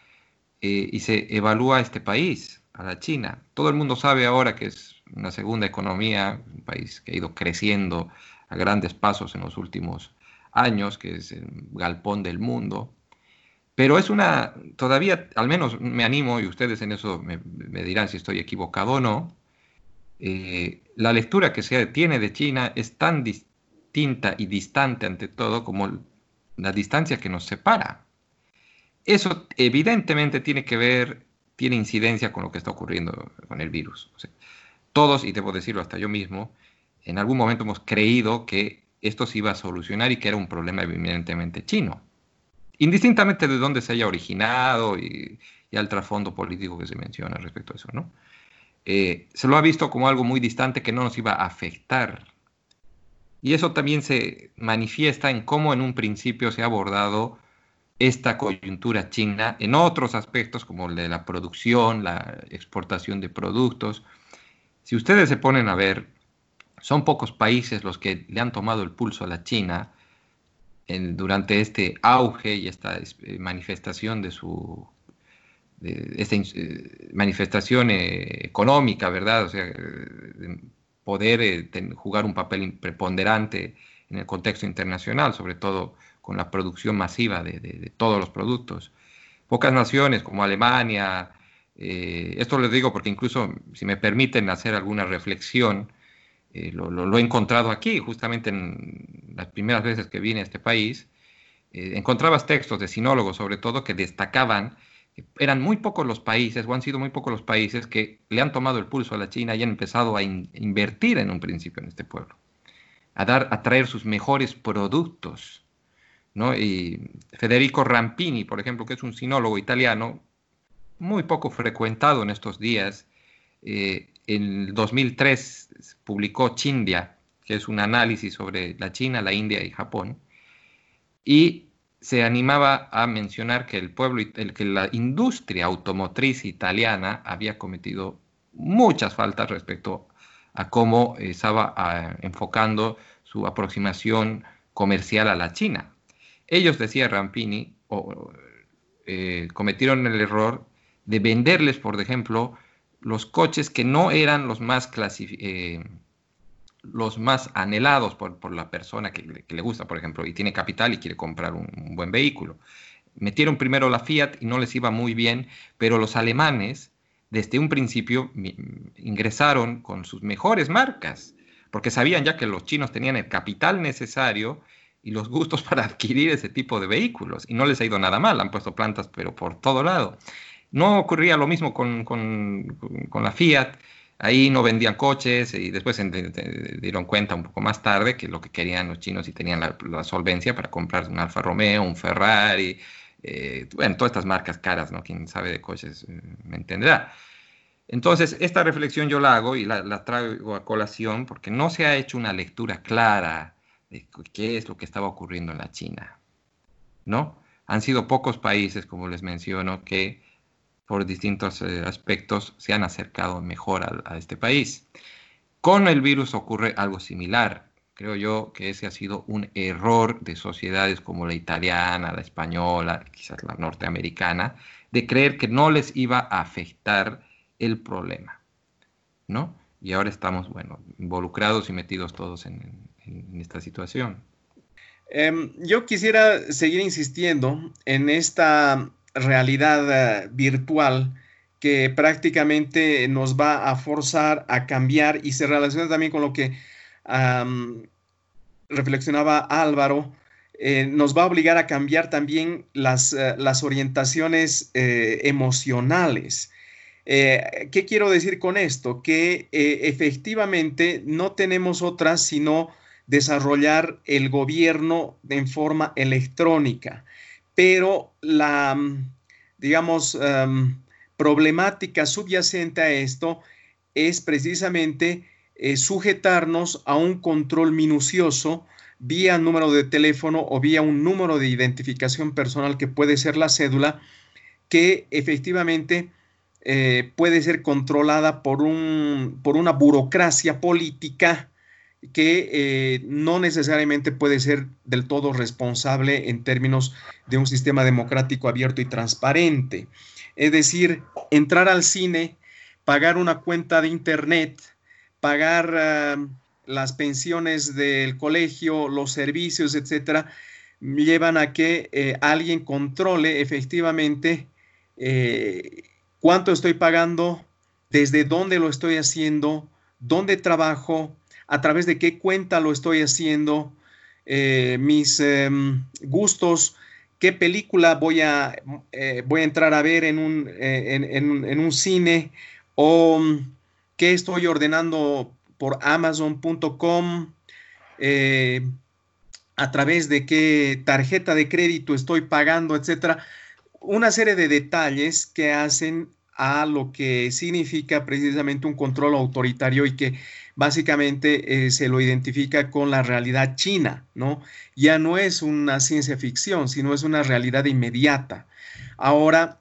eh, y se evalúa este país, a la China. Todo el mundo sabe ahora que es una segunda economía, un país que ha ido creciendo a grandes pasos en los últimos años, que es el galpón del mundo. Pero es una, todavía, al menos me animo, y ustedes en eso me, me dirán si estoy equivocado o no, eh, la lectura que se tiene de China es tan distinta y distante ante todo como la distancia que nos separa. Eso evidentemente tiene que ver, tiene incidencia con lo que está ocurriendo con el virus. todos, y debo decirlo hasta yo mismo, en algún momento hemos creído que esto se iba a solucionar y que era un problema evidentemente chino. Indistintamente de dónde se haya originado y, y al trasfondo político que se menciona respecto a eso, ¿no? Eh, se lo ha visto como algo muy distante que no nos iba a afectar y eso también se manifiesta en cómo en un principio se ha abordado esta coyuntura china en otros aspectos como el de la producción, la exportación de productos. Si ustedes se ponen a ver, son pocos países los que le han tomado el pulso a la China durante este auge y esta eh, manifestación de su esta eh, manifestación eh, económica, ¿verdad? O sea, poder eh, jugar un papel preponderante en el contexto internacional, sobre todo con la producción masiva de, todos los productos. Pocas naciones como Alemania, eh, esto les digo porque incluso si me permiten hacer alguna reflexión, eh, lo, he encontrado aquí, justamente en las primeras veces que vine a este país, encontrabas textos de sinólogos sobre todo que destacaban eran muy pocos los países, o han sido muy pocos los países que le han tomado el pulso a la China y han empezado a invertir en un principio en este pueblo, a, dar, a traer sus mejores productos. ¿no? Y Federico Rampini, por ejemplo, que es un sinólogo italiano, muy poco frecuentado en estos días, eh, en 2003 publicó Chindia, que es un análisis sobre la China, la India y Japón, y se animaba a mencionar que el pueblo, que la industria automotriz italiana había cometido muchas faltas respecto a cómo estaba ah, enfocando su aproximación comercial a la China. Ellos, decía Rampini, eh, cometieron el error de venderles, por ejemplo, los coches que no eran los más clasificados. Eh, los más anhelados por, la persona que, le gusta, por ejemplo, y tiene capital y quiere comprar un, buen vehículo. Metieron primero la Fiat y no les iba muy bien, pero los alemanes desde un principio ingresaron con sus mejores marcas, porque sabían ya que los chinos tenían el capital necesario y los gustos para adquirir ese tipo de vehículos, y no les ha ido nada mal, han puesto plantas, pero por todo lado. No ocurría lo mismo con, con la Fiat, Ahí no vendían coches y después se dieron cuenta un poco más tarde que lo que querían los chinos y tenían la, solvencia para comprar un Alfa Romeo, un Ferrari, eh, bueno, todas estas marcas caras, ¿no? Quien sabe de coches eh, me entenderá. Entonces, esta reflexión yo la hago y la, la, traigo a colación porque no se ha hecho una lectura clara de qué es lo que estaba ocurriendo en la China, ¿no? Han sido pocos países, como les menciono, que por distintos eh, aspectos se han acercado mejor a, este país. Con el virus ocurre algo similar. Creo yo que ese ha sido un error de sociedades como la italiana, la española, quizás la norteamericana, de creer que no les iba a afectar el problema, ¿no? Y ahora estamos, bueno, involucrados y metidos todos en, esta situación.
Em, yo quisiera seguir insistiendo en esta realidad eh, virtual que prácticamente nos va a forzar a cambiar y se relaciona también con lo que reflexionaba Álvaro, eh, nos va a obligar a cambiar también las, eh, las orientaciones emocionales. ¿Qué quiero decir con esto? Que efectivamente no tenemos otras sino desarrollar el gobierno en forma electrónica pero la, digamos, em, problemática subyacente a esto es precisamente eh, sujetarnos a un control minucioso vía número de teléfono o vía un número de identificación personal que puede ser la cédula, que efectivamente eh, puede ser controlada por, un, por una burocracia política que eh, no necesariamente puede ser del todo responsable en términos de un sistema democrático abierto y transparente. Es decir, entrar al cine, pagar una cuenta de internet, pagar ah, las pensiones del colegio, los servicios, etcétera, llevan a que eh, alguien controle efectivamente eh, cuánto estoy pagando, desde dónde lo estoy haciendo, dónde trabajo, a través de qué cuenta lo estoy haciendo, eh, mis em, gustos, qué película voy a, eh, voy a entrar a ver en un, eh, en, un cine o mm, qué estoy ordenando por amazon.com, a través de qué tarjeta de crédito estoy pagando, etcétera. Una serie de detalles que hacen a lo que significa precisamente un control autoritario y que básicamente eh, se lo identifica con la realidad china, ¿no? Ya no es una ciencia ficción, sino es una realidad inmediata. Ahora,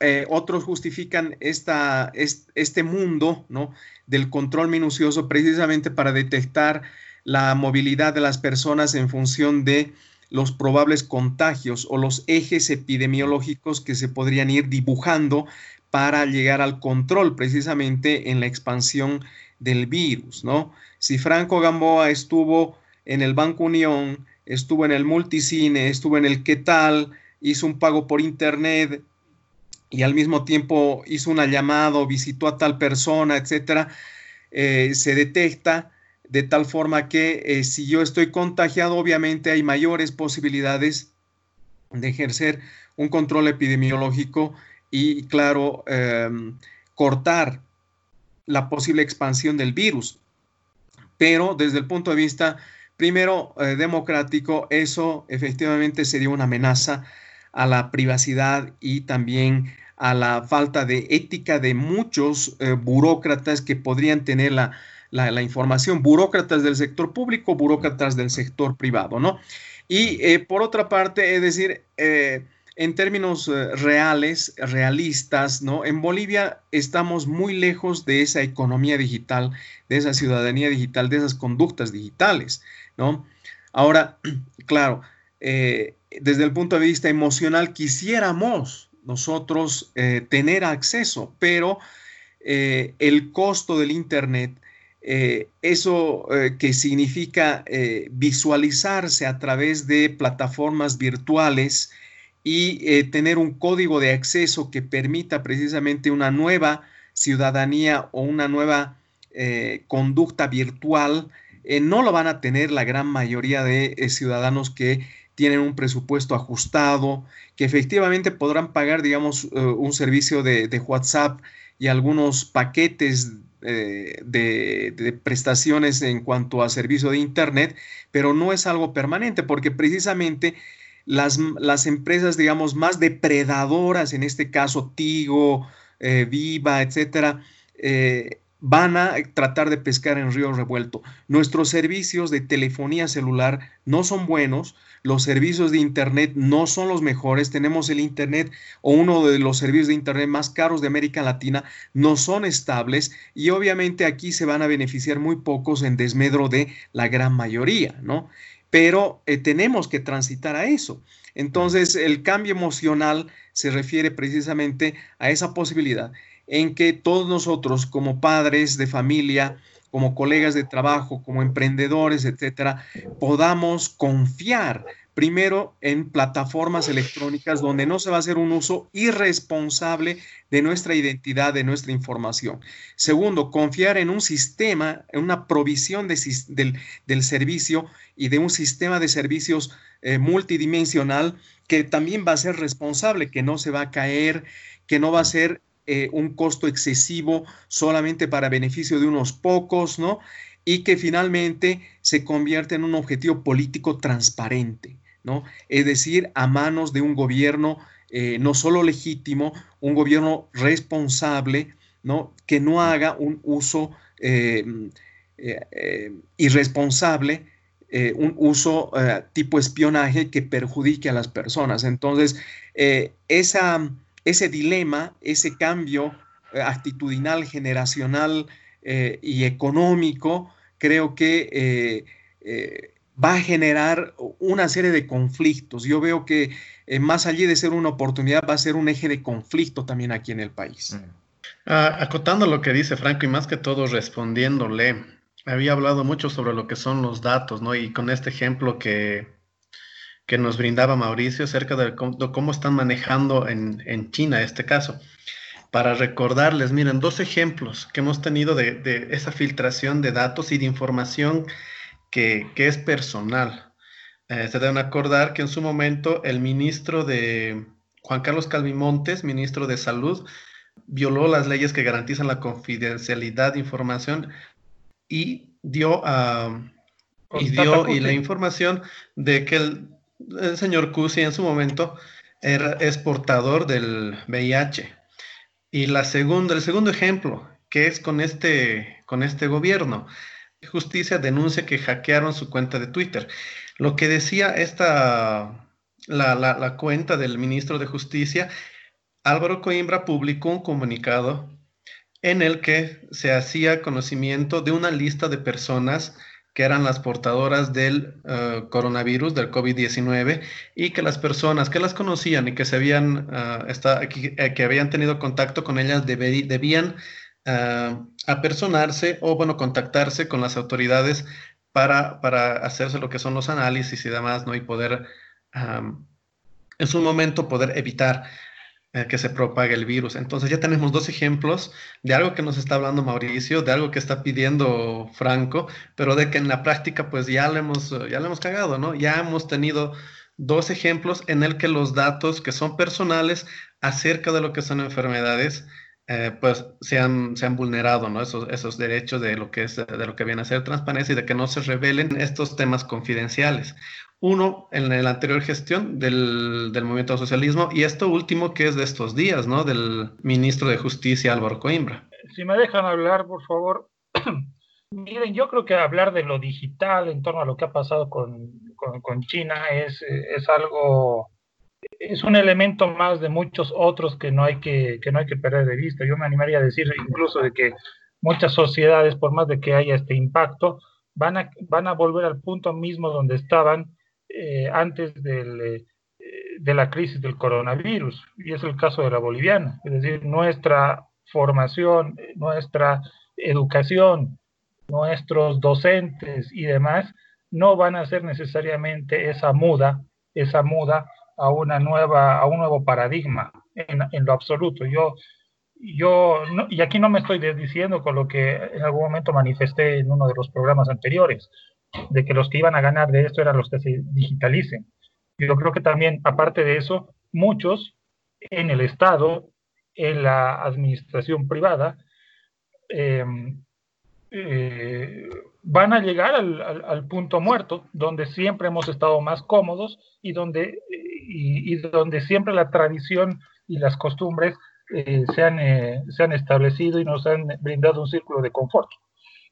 eh, otros justifican esta, este mundo, ¿no? Del control minucioso precisamente para detectar la movilidad de las personas en función de los probables contagios o los ejes epidemiológicos que se podrían ir dibujando para llegar al control precisamente en la expansión del virus, ¿no? Si Franco Gamboa estuvo en el Banco Unión, estuvo en el Multicine, estuvo en el ¿Qué tal? Hizo un pago por internet y al mismo tiempo hizo una llamada, visitó a tal persona, etcétera, eh, se detecta de tal forma que eh, si yo estoy contagiado, obviamente hay mayores posibilidades de ejercer un control epidemiológico y, claro, em, cortar la posible expansión del virus. Pero desde el punto de vista, primero, eh, democrático, eso efectivamente sería una amenaza a la privacidad y también a la falta de ética de muchos eh, burócratas que podrían tener la, información, burócratas del sector público, burócratas del sector privado, ¿no? Y eh, por otra parte, es decir, en términos eh, reales, realistas, ¿no? En Bolivia estamos muy lejos de esa economía digital, de esa ciudadanía digital, de esas conductas digitales, ¿no? Ahora, claro, eh, desde el punto de vista emocional quisiéramos nosotros eh, tener acceso, pero el costo del Internet, eso que significa visualizarse a través de plataformas virtuales, y eh, tener un código de acceso que permita precisamente una nueva ciudadanía o una nueva eh, conducta virtual, eh, no lo van a tener la gran mayoría de ciudadanos que tienen un presupuesto ajustado, que efectivamente podrán pagar, digamos, un servicio de, WhatsApp y algunos paquetes de, prestaciones en cuanto a servicio de Internet, pero no es algo permanente, porque precisamente las, empresas, digamos, más depredadoras, en este caso Tigo, eh, Viva, etcétera, eh, van a tratar de pescar en río revuelto. Nuestros servicios de telefonía celular no son buenos, los servicios de Internet no son los mejores, tenemos el Internet o uno de los servicios de Internet más caros de América Latina, no son estables y obviamente aquí se van a beneficiar muy pocos en desmedro de la gran mayoría, ¿no? Pero eh, tenemos que transitar a eso. Entonces, el cambio emocional se refiere precisamente a esa posibilidad en que todos nosotros como padres de familia, como colegas de trabajo, como emprendedores, etcétera, podamos confiar Primero, en plataformas electrónicas donde no se va a hacer un uso irresponsable de nuestra identidad, de nuestra información. Segundo, confiar en un sistema, en una provisión del, servicio y de un sistema de servicios eh, multidimensional que también va a ser responsable, que no se va a caer, que no va a ser eh, un costo excesivo solamente para beneficio de unos pocos, ¿no? Y que finalmente se convierte en un objetivo político transparente. ¿No? Es decir, a manos de un gobierno eh, no solo legítimo, un gobierno responsable. Que no haga un uso eh, eh, irresponsable, un uso tipo espionaje que perjudique a las personas. Entonces, ese dilema, ese cambio actitudinal, generacional y económico, creo que va a generar una serie de conflictos. Yo veo que eh, más allá de ser una oportunidad, va a ser un eje de conflicto también aquí en el país. Mm.
Ah, acotando lo que dice Franco y más que todo respondiéndole, había hablado mucho sobre lo que son los datos, ¿no? Y con este ejemplo que, que nos brindaba Mauricio acerca de cómo, están manejando en, en, China este caso. Para recordarles, miren, dos ejemplos que hemos tenido de, de esa filtración de datos y de información que, es personal. Eh, se deben acordar que en su momento el ministro de Juan Carlos Calvimontes, ministro de Salud, violó las leyes que garantizan la confidencialidad de información y dio, y, dio y la información de que el, señor Cusi en su momento era, es portador del VIH. Y la segunda, el segundo ejemplo, que es con este, con este gobierno, Justicia denuncia que hackearon su cuenta de Twitter. Lo que decía esta, la, cuenta del ministro de Justicia, Álvaro Coimbra publicó un comunicado en el que se hacía conocimiento de una lista de personas que eran las portadoras del eh, coronavirus, del COVID-19, y que las personas que las conocían y que, se habían, eh, eh, que habían tenido contacto con ellas debían a personarse o, bueno, contactarse con las autoridades para, para hacerse lo que son los análisis y demás, ¿no? Y poder, en su momento, poder evitar eh, que se propague el virus. Entonces ya tenemos dos ejemplos de algo que nos está hablando Mauricio, de algo que está pidiendo Franco, pero de que en la práctica pues ya le hemos, ya le hemos cagado, ¿no? Ya hemos tenido dos ejemplos en el que los datos que son personales acerca de lo que son enfermedades eh, pues se han, se han vulnerado ¿no? esos, esos derechos de lo, que es, de lo que viene a ser transparencia y de que no se revelen estos temas confidenciales. Uno en la anterior gestión del, del movimiento socialismo y esto último que es de estos días, ¿no? Del ministro de Justicia Álvaro Coimbra.
Si me dejan hablar, por favor. Miren, yo creo que hablar de lo digital en torno a lo que ha pasado con, con, con China es, es algo es un elemento más de muchos otros que no hay que, que no hay que perder de vista. Yo me animaría a decir incluso de que muchas sociedades, por más de que haya este impacto, van a, van a volver al punto mismo donde estaban eh, antes del, eh, de la crisis del coronavirus, y es el caso de la boliviana. Es decir, nuestra formación, nuestra educación, nuestros docentes y demás no van a ser necesariamente esa muda, esa muda a una nueva, a un nuevo paradigma en, lo absoluto. Yo, yo y aquí no me estoy desdiciendo con lo que en algún momento manifesté en uno de los programas anteriores, de que los que iban a ganar de esto eran los que se digitalicen. Yo creo que también, aparte de eso, muchos en el Estado, en la administración privada, eh, eh, van a llegar al, punto muerto, donde siempre hemos estado más cómodos y donde, y, donde siempre la tradición y las costumbres eh, se, han, eh, se, han, establecido y nos han brindado un círculo de confort.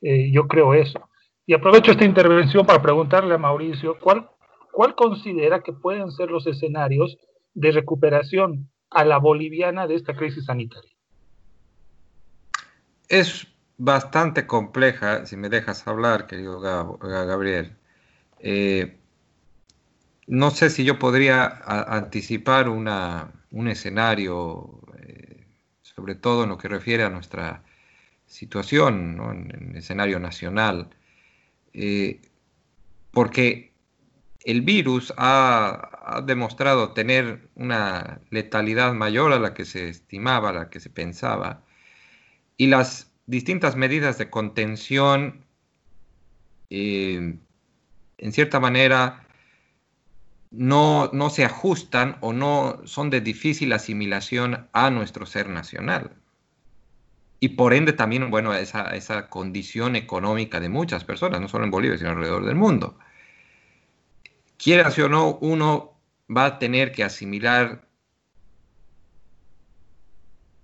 Eh, yo creo eso. Y aprovecho esta intervención para preguntarle a Mauricio, ¿cuál, ¿cuál considera que pueden ser los escenarios de recuperación a la boliviana de esta crisis sanitaria?
Es bastante compleja, si me dejas hablar, querido Gabriel. Eh, no sé si yo podría anticipar una, un escenario, eh, sobre todo en lo que refiere a nuestra situación, ¿no? en, el escenario nacional, eh, porque el virus ha, ha, demostrado tener una letalidad mayor a la que se estimaba, a la que se pensaba, y las distintas medidas de contención, eh, en cierta manera, no, no, se ajustan o no son de difícil asimilación a nuestro ser nacional. Y por ende también, bueno, esa, esa condición económica de muchas personas, no solo en Bolivia, sino alrededor del mundo. Quieras o no, uno va a tener que asimilar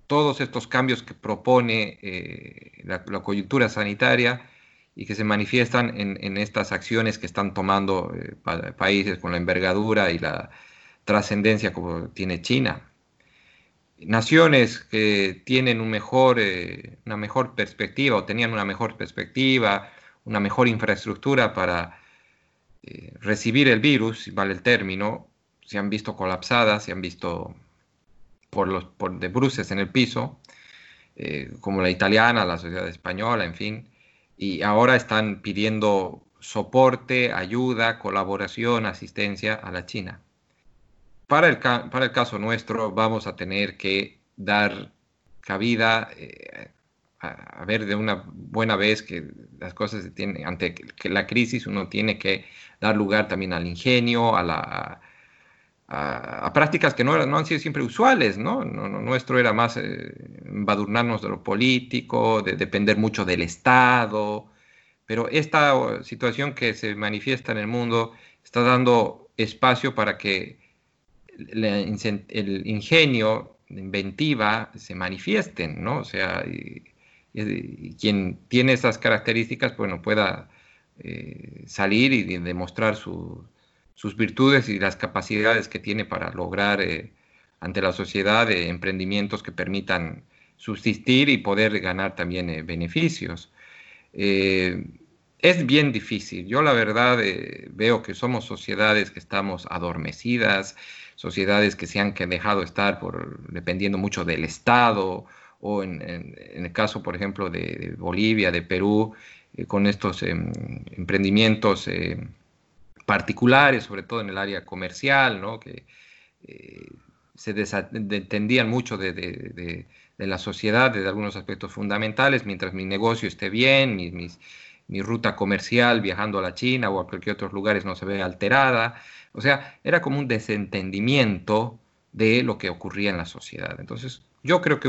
todos estos cambios que propone eh, la, coyuntura sanitaria y que se manifiestan en, en estas acciones que están tomando eh, pa países con la envergadura y la trascendencia como tiene China. Naciones que tienen un mejor, eh, una mejor perspectiva o tenían una mejor perspectiva, una mejor infraestructura para eh, recibir el virus, si vale el término, se han visto colapsadas, se han visto por los por de bruces en el piso, como la italiana, la sociedad española, en fin, y ahora están pidiendo soporte, ayuda, colaboración, asistencia a la China. Para el, para el caso nuestro vamos a tener que dar cabida eh, a, ver de una buena vez que las cosas se tienen, ante que la crisis uno tiene que dar lugar también al ingenio, a la, a, prácticas que no, han sido siempre usuales, ¿no? nuestro era más eh, embadurnarnos de lo político, de depender mucho del Estado, pero esta situación que se manifiesta en el mundo está dando espacio para que el ingenio, la inventiva se manifiesten, ¿no? O sea, quien tiene esas características, bueno, pueda eh, salir y demostrar su, sus virtudes y las capacidades que tiene para lograr eh, ante la sociedad eh, emprendimientos que permitan subsistir y poder ganar también eh, beneficios. Es bien difícil. Yo la verdad veo que somos sociedades que estamos adormecidas, sociedades que se han dejado estar por, dependiendo mucho del Estado o en, el caso, por ejemplo, de, de Bolivia, de Perú, con estos em, emprendimientos particulares, sobre todo en el área comercial, ¿no? que se desentendían mucho de, la sociedad, de algunos aspectos fundamentales, mientras mi negocio esté bien, mi ruta comercial viajando a la China o a cualquier otro lugar no se ve alterada. O sea, era como un desentendimiento de lo que ocurría en la sociedad. Entonces, yo creo que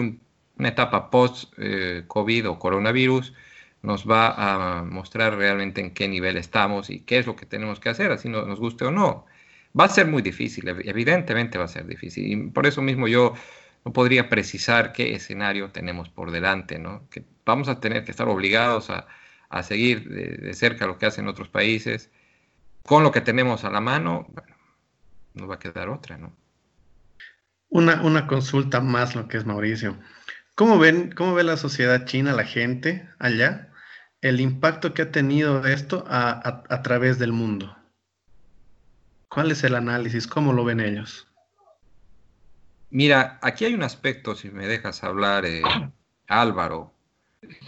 una etapa post-COVID eh, o coronavirus nos va a mostrar realmente en qué nivel estamos y qué es lo que tenemos que hacer, así nos guste o no. Va a ser muy difícil, evidentemente va a ser difícil. Y por eso mismo yo no podría precisar qué escenario tenemos por delante, ¿no? Que vamos a tener que estar obligados a, seguir de, cerca lo que hacen otros países. Con lo que tenemos a la mano, bueno, nos va a quedar otra, ¿no?
Una, una consulta más, lo que es Mauricio. ¿Cómo ven, cómo ve la sociedad china, la gente allá, el impacto que ha tenido esto a través del mundo? ¿Cuál es el análisis? ¿Cómo lo ven ellos?
Mira, aquí hay un aspecto, si me dejas hablar, eh, Álvaro.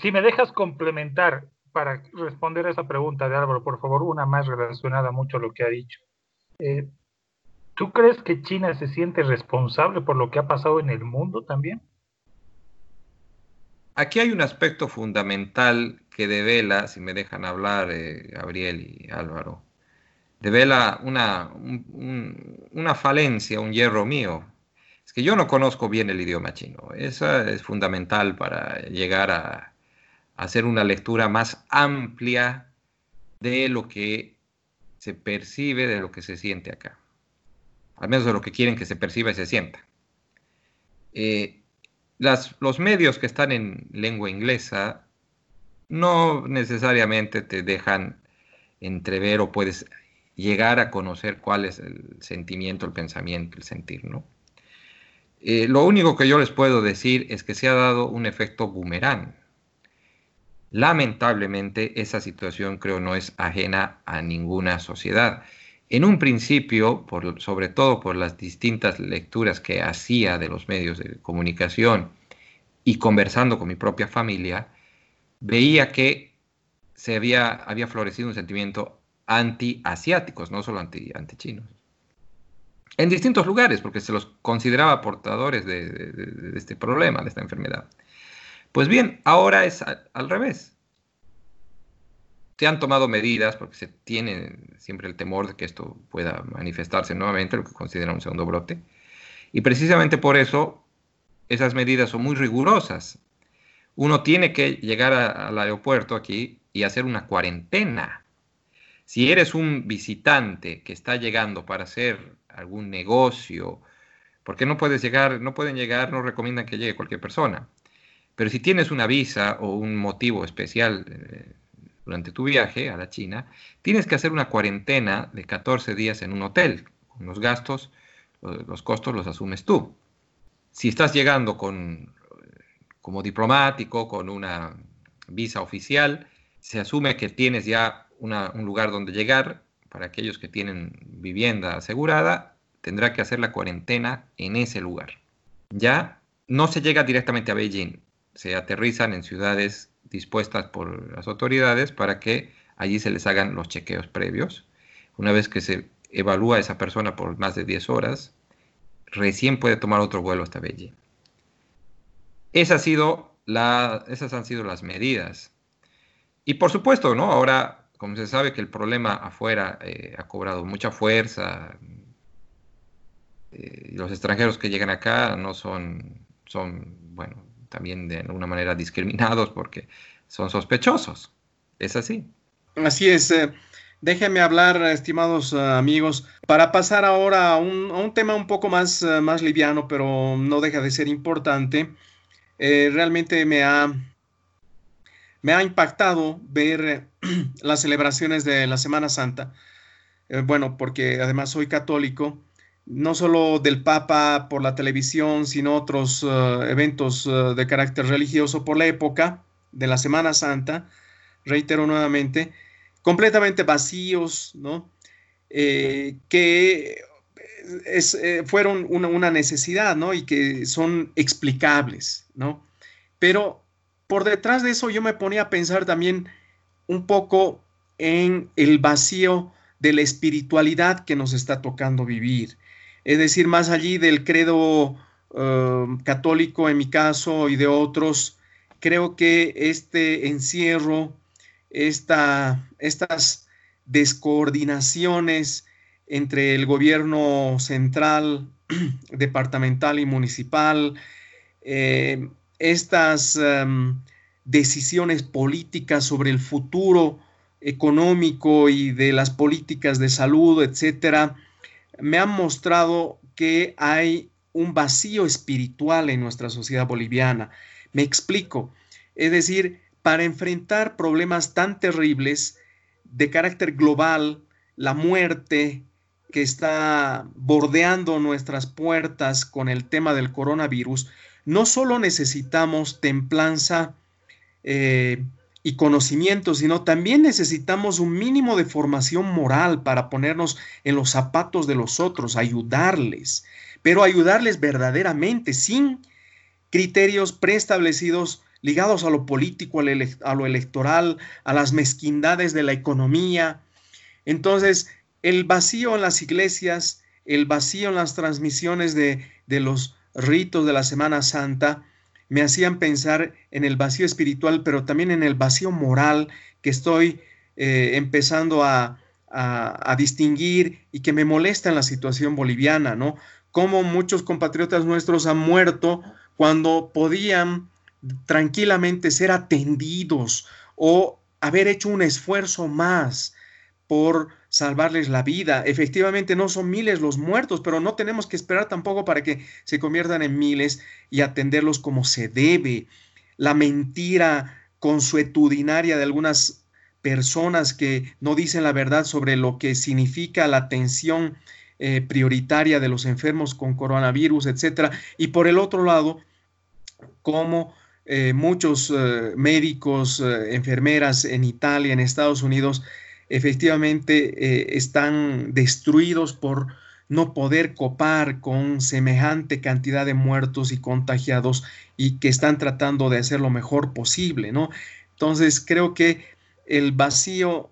Si me dejas complementar para responder a esa pregunta de Álvaro, por favor, una más relacionada mucho a lo que ha dicho. Eh, ¿Tú crees que China se siente responsable por lo que ha pasado en el mundo también?
Aquí hay un aspecto fundamental que devela, si me dejan hablar, eh, Gabriel y Álvaro, devela una, una falencia, un hierro mío. Es que yo no conozco bien el idioma chino. Eso es fundamental para llegar a, hacer una lectura más amplia de lo que se percibe, de lo que se siente acá. Al menos de lo que quieren que se perciba y se sienta. Eh, los medios que están en lengua inglesa no necesariamente te dejan entrever o puedes llegar a conocer cuál es el sentimiento, el pensamiento, el sentir, ¿no? Eh, lo único que yo les puedo decir es que se ha dado un efecto boomerang. Lamentablemente, esa situación creo no es ajena a ninguna sociedad. En un principio, sobre todo por las distintas lecturas que hacía de los medios de comunicación y conversando con mi propia familia, veía que se había, había florecido un sentimiento anti-asiáticos, no solo anti-chinos. en distintos lugares, porque se los consideraba portadores de, este problema, de esta enfermedad. Pues bien, ahora es al, revés. Se han tomado medidas porque se tiene siempre el temor de que esto pueda manifestarse nuevamente, lo que consideran un segundo brote. Y precisamente por eso esas medidas son muy rigurosas. Uno tiene que llegar al aeropuerto aquí y hacer una cuarentena si eres un visitante que está llegando para hacer algún negocio, porque no puedes llegar, no pueden llegar, no recomiendan que llegue cualquier persona. Pero si tienes una visa o un motivo especial eh, durante tu viaje a la China, tienes que hacer una cuarentena de 14 días en un hotel. Los gastos, los costos los asumes tú. Si estás llegando con, como diplomático, con una visa oficial, se asume que tienes ya un lugar donde llegar, para aquellos que tienen vivienda asegurada, tendrá que hacer la cuarentena en ese lugar. Ya no se llega directamente a Beijing, se aterrizan en ciudades dispuestas por las autoridades para que allí se les hagan los chequeos previos. Una vez que se evalúa a esa persona por más de 10 horas, recién puede tomar otro vuelo hasta Beijing. Esas han sido las medidas. Y por supuesto, ¿no? Ahora como se sabe que el problema afuera eh, ha cobrado mucha fuerza, eh, los extranjeros que llegan acá no son, son, bueno, también de alguna manera discriminados porque son sospechosos. Es así.
Así es. Eh, déjenme hablar, estimados amigos, para pasar ahora a un, tema un poco más, más liviano, pero no deja de ser importante. realmente me ha me ha impactado ver eh, las celebraciones de la Semana Santa. Eh, bueno, porque además soy católico, no solo del Papa por la televisión, sino otros eh, eventos de carácter religioso por la época de la Semana Santa, reitero nuevamente, completamente vacíos, ¿no? que fueron una, una, necesidad, ¿no? Y que son explicables, ¿no? Pero por detrás de eso yo me ponía a pensar también un poco en el vacío de la espiritualidad que nos está tocando vivir. Es decir, más allí del credo eh, católico en mi caso y de otros, creo que este encierro, esta, estas descoordinaciones entre el gobierno central, departamental y municipal, eh, estas em, decisiones políticas sobre el futuro económico y de las políticas de salud, etcétera, me han mostrado que hay un vacío espiritual en nuestra sociedad boliviana. Me explico. Es decir, para enfrentar problemas tan terribles de carácter global, la muerte que está bordeando nuestras puertas con el tema del coronavirus, no solo necesitamos templanza eh, y conocimiento, sino también necesitamos un mínimo de formación moral para ponernos en los zapatos de los otros, ayudarles, pero ayudarles verdaderamente, sin criterios preestablecidos ligados a lo político, a lo electoral, a las mezquindades de la economía. Entonces, el vacío en las iglesias, el vacío en las transmisiones de, de los ritos de la Semana Santa, me hacían pensar en el vacío espiritual, pero también en el vacío moral que estoy eh, empezando a, a, distinguir y que me molesta en la situación boliviana, ¿no? Como muchos compatriotas nuestros han muerto cuando podían tranquilamente ser atendidos o haber hecho un esfuerzo más por salvarles la vida. Efectivamente, no son miles los muertos, pero no tenemos que esperar tampoco para que se conviertan en miles y atenderlos como se debe. La mentira consuetudinaria de algunas personas que no dicen la verdad sobre lo que significa la atención eh, prioritaria de los enfermos con coronavirus, etcétera. Y por el otro lado, como eh, muchos eh, médicos, enfermeras en Italia, en Estados Unidos, efectivamente eh, están destruidos por no poder copar con semejante cantidad de muertos y contagiados y que están tratando de hacer lo mejor posible, ¿no? Entonces creo que el vacío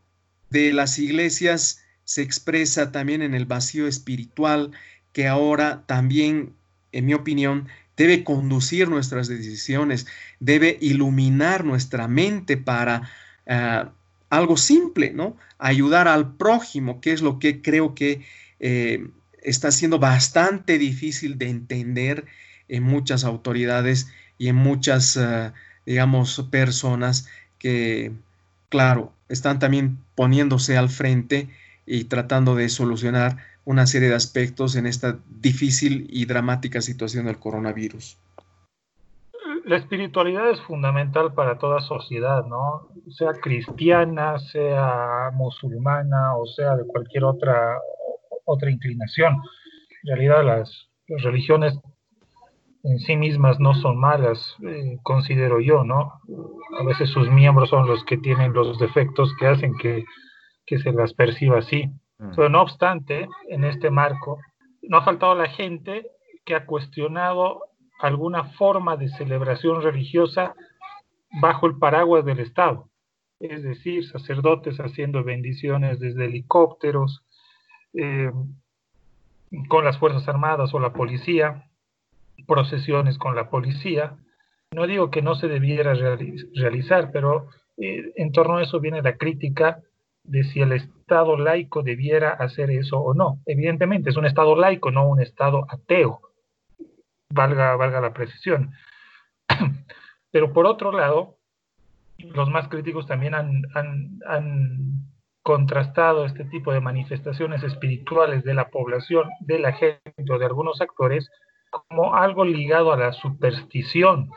de las iglesias se expresa también en el vacío espiritual que ahora también, en mi opinión, debe conducir nuestras decisiones, debe iluminar nuestra mente para ah, algo simple, ¿no? Ayudar al prójimo, que es lo que creo que eh, está siendo bastante difícil de entender en muchas autoridades y en muchas, eh, digamos, personas que, claro, están también poniéndose al frente y tratando de solucionar una serie de aspectos en esta difícil y dramática situación del coronavirus
la espiritualidad es fundamental para toda sociedad, ¿no? Sea cristiana, sea musulmana o sea de cualquier otra, otra inclinación. En realidad las, religiones en sí mismas no son malas, eh, considero yo, ¿no? A veces sus miembros son los que tienen los defectos que hacen que, que se las perciba así. Mm. Pero no obstante, en este marco, no ha faltado la gente que ha cuestionado alguna forma de celebración religiosa bajo el paraguas del Estado, es decir, sacerdotes haciendo bendiciones desde helicópteros, eh, con las Fuerzas Armadas o la policía, procesiones con la policía. No digo que no se debiera realizar, pero eh, en torno a eso viene la crítica de si el Estado laico debiera hacer eso o no. Evidentemente es un Estado laico, no un Estado ateo valga, valga la precisión. Pero por otro lado, los más críticos también han, han, contrastado este tipo de manifestaciones espirituales de la población, de la gente o de algunos actores como algo ligado a la superstición.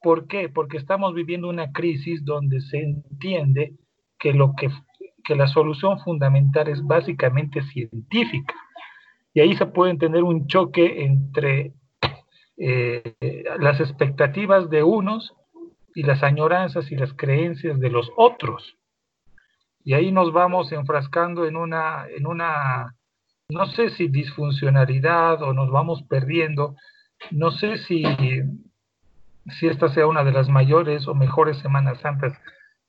¿Por qué? Porque estamos viviendo una crisis donde se entiende que, lo que, que la solución fundamental es básicamente científica. Y ahí se puede entender un choque entre eh, las expectativas de unos y las añoranzas y las creencias de los otros. Y ahí nos vamos enfrascando en una, en una, no sé si disfuncionalidad o nos vamos perdiendo, no sé si, si esta sea una de las mayores o mejores Semanas Santas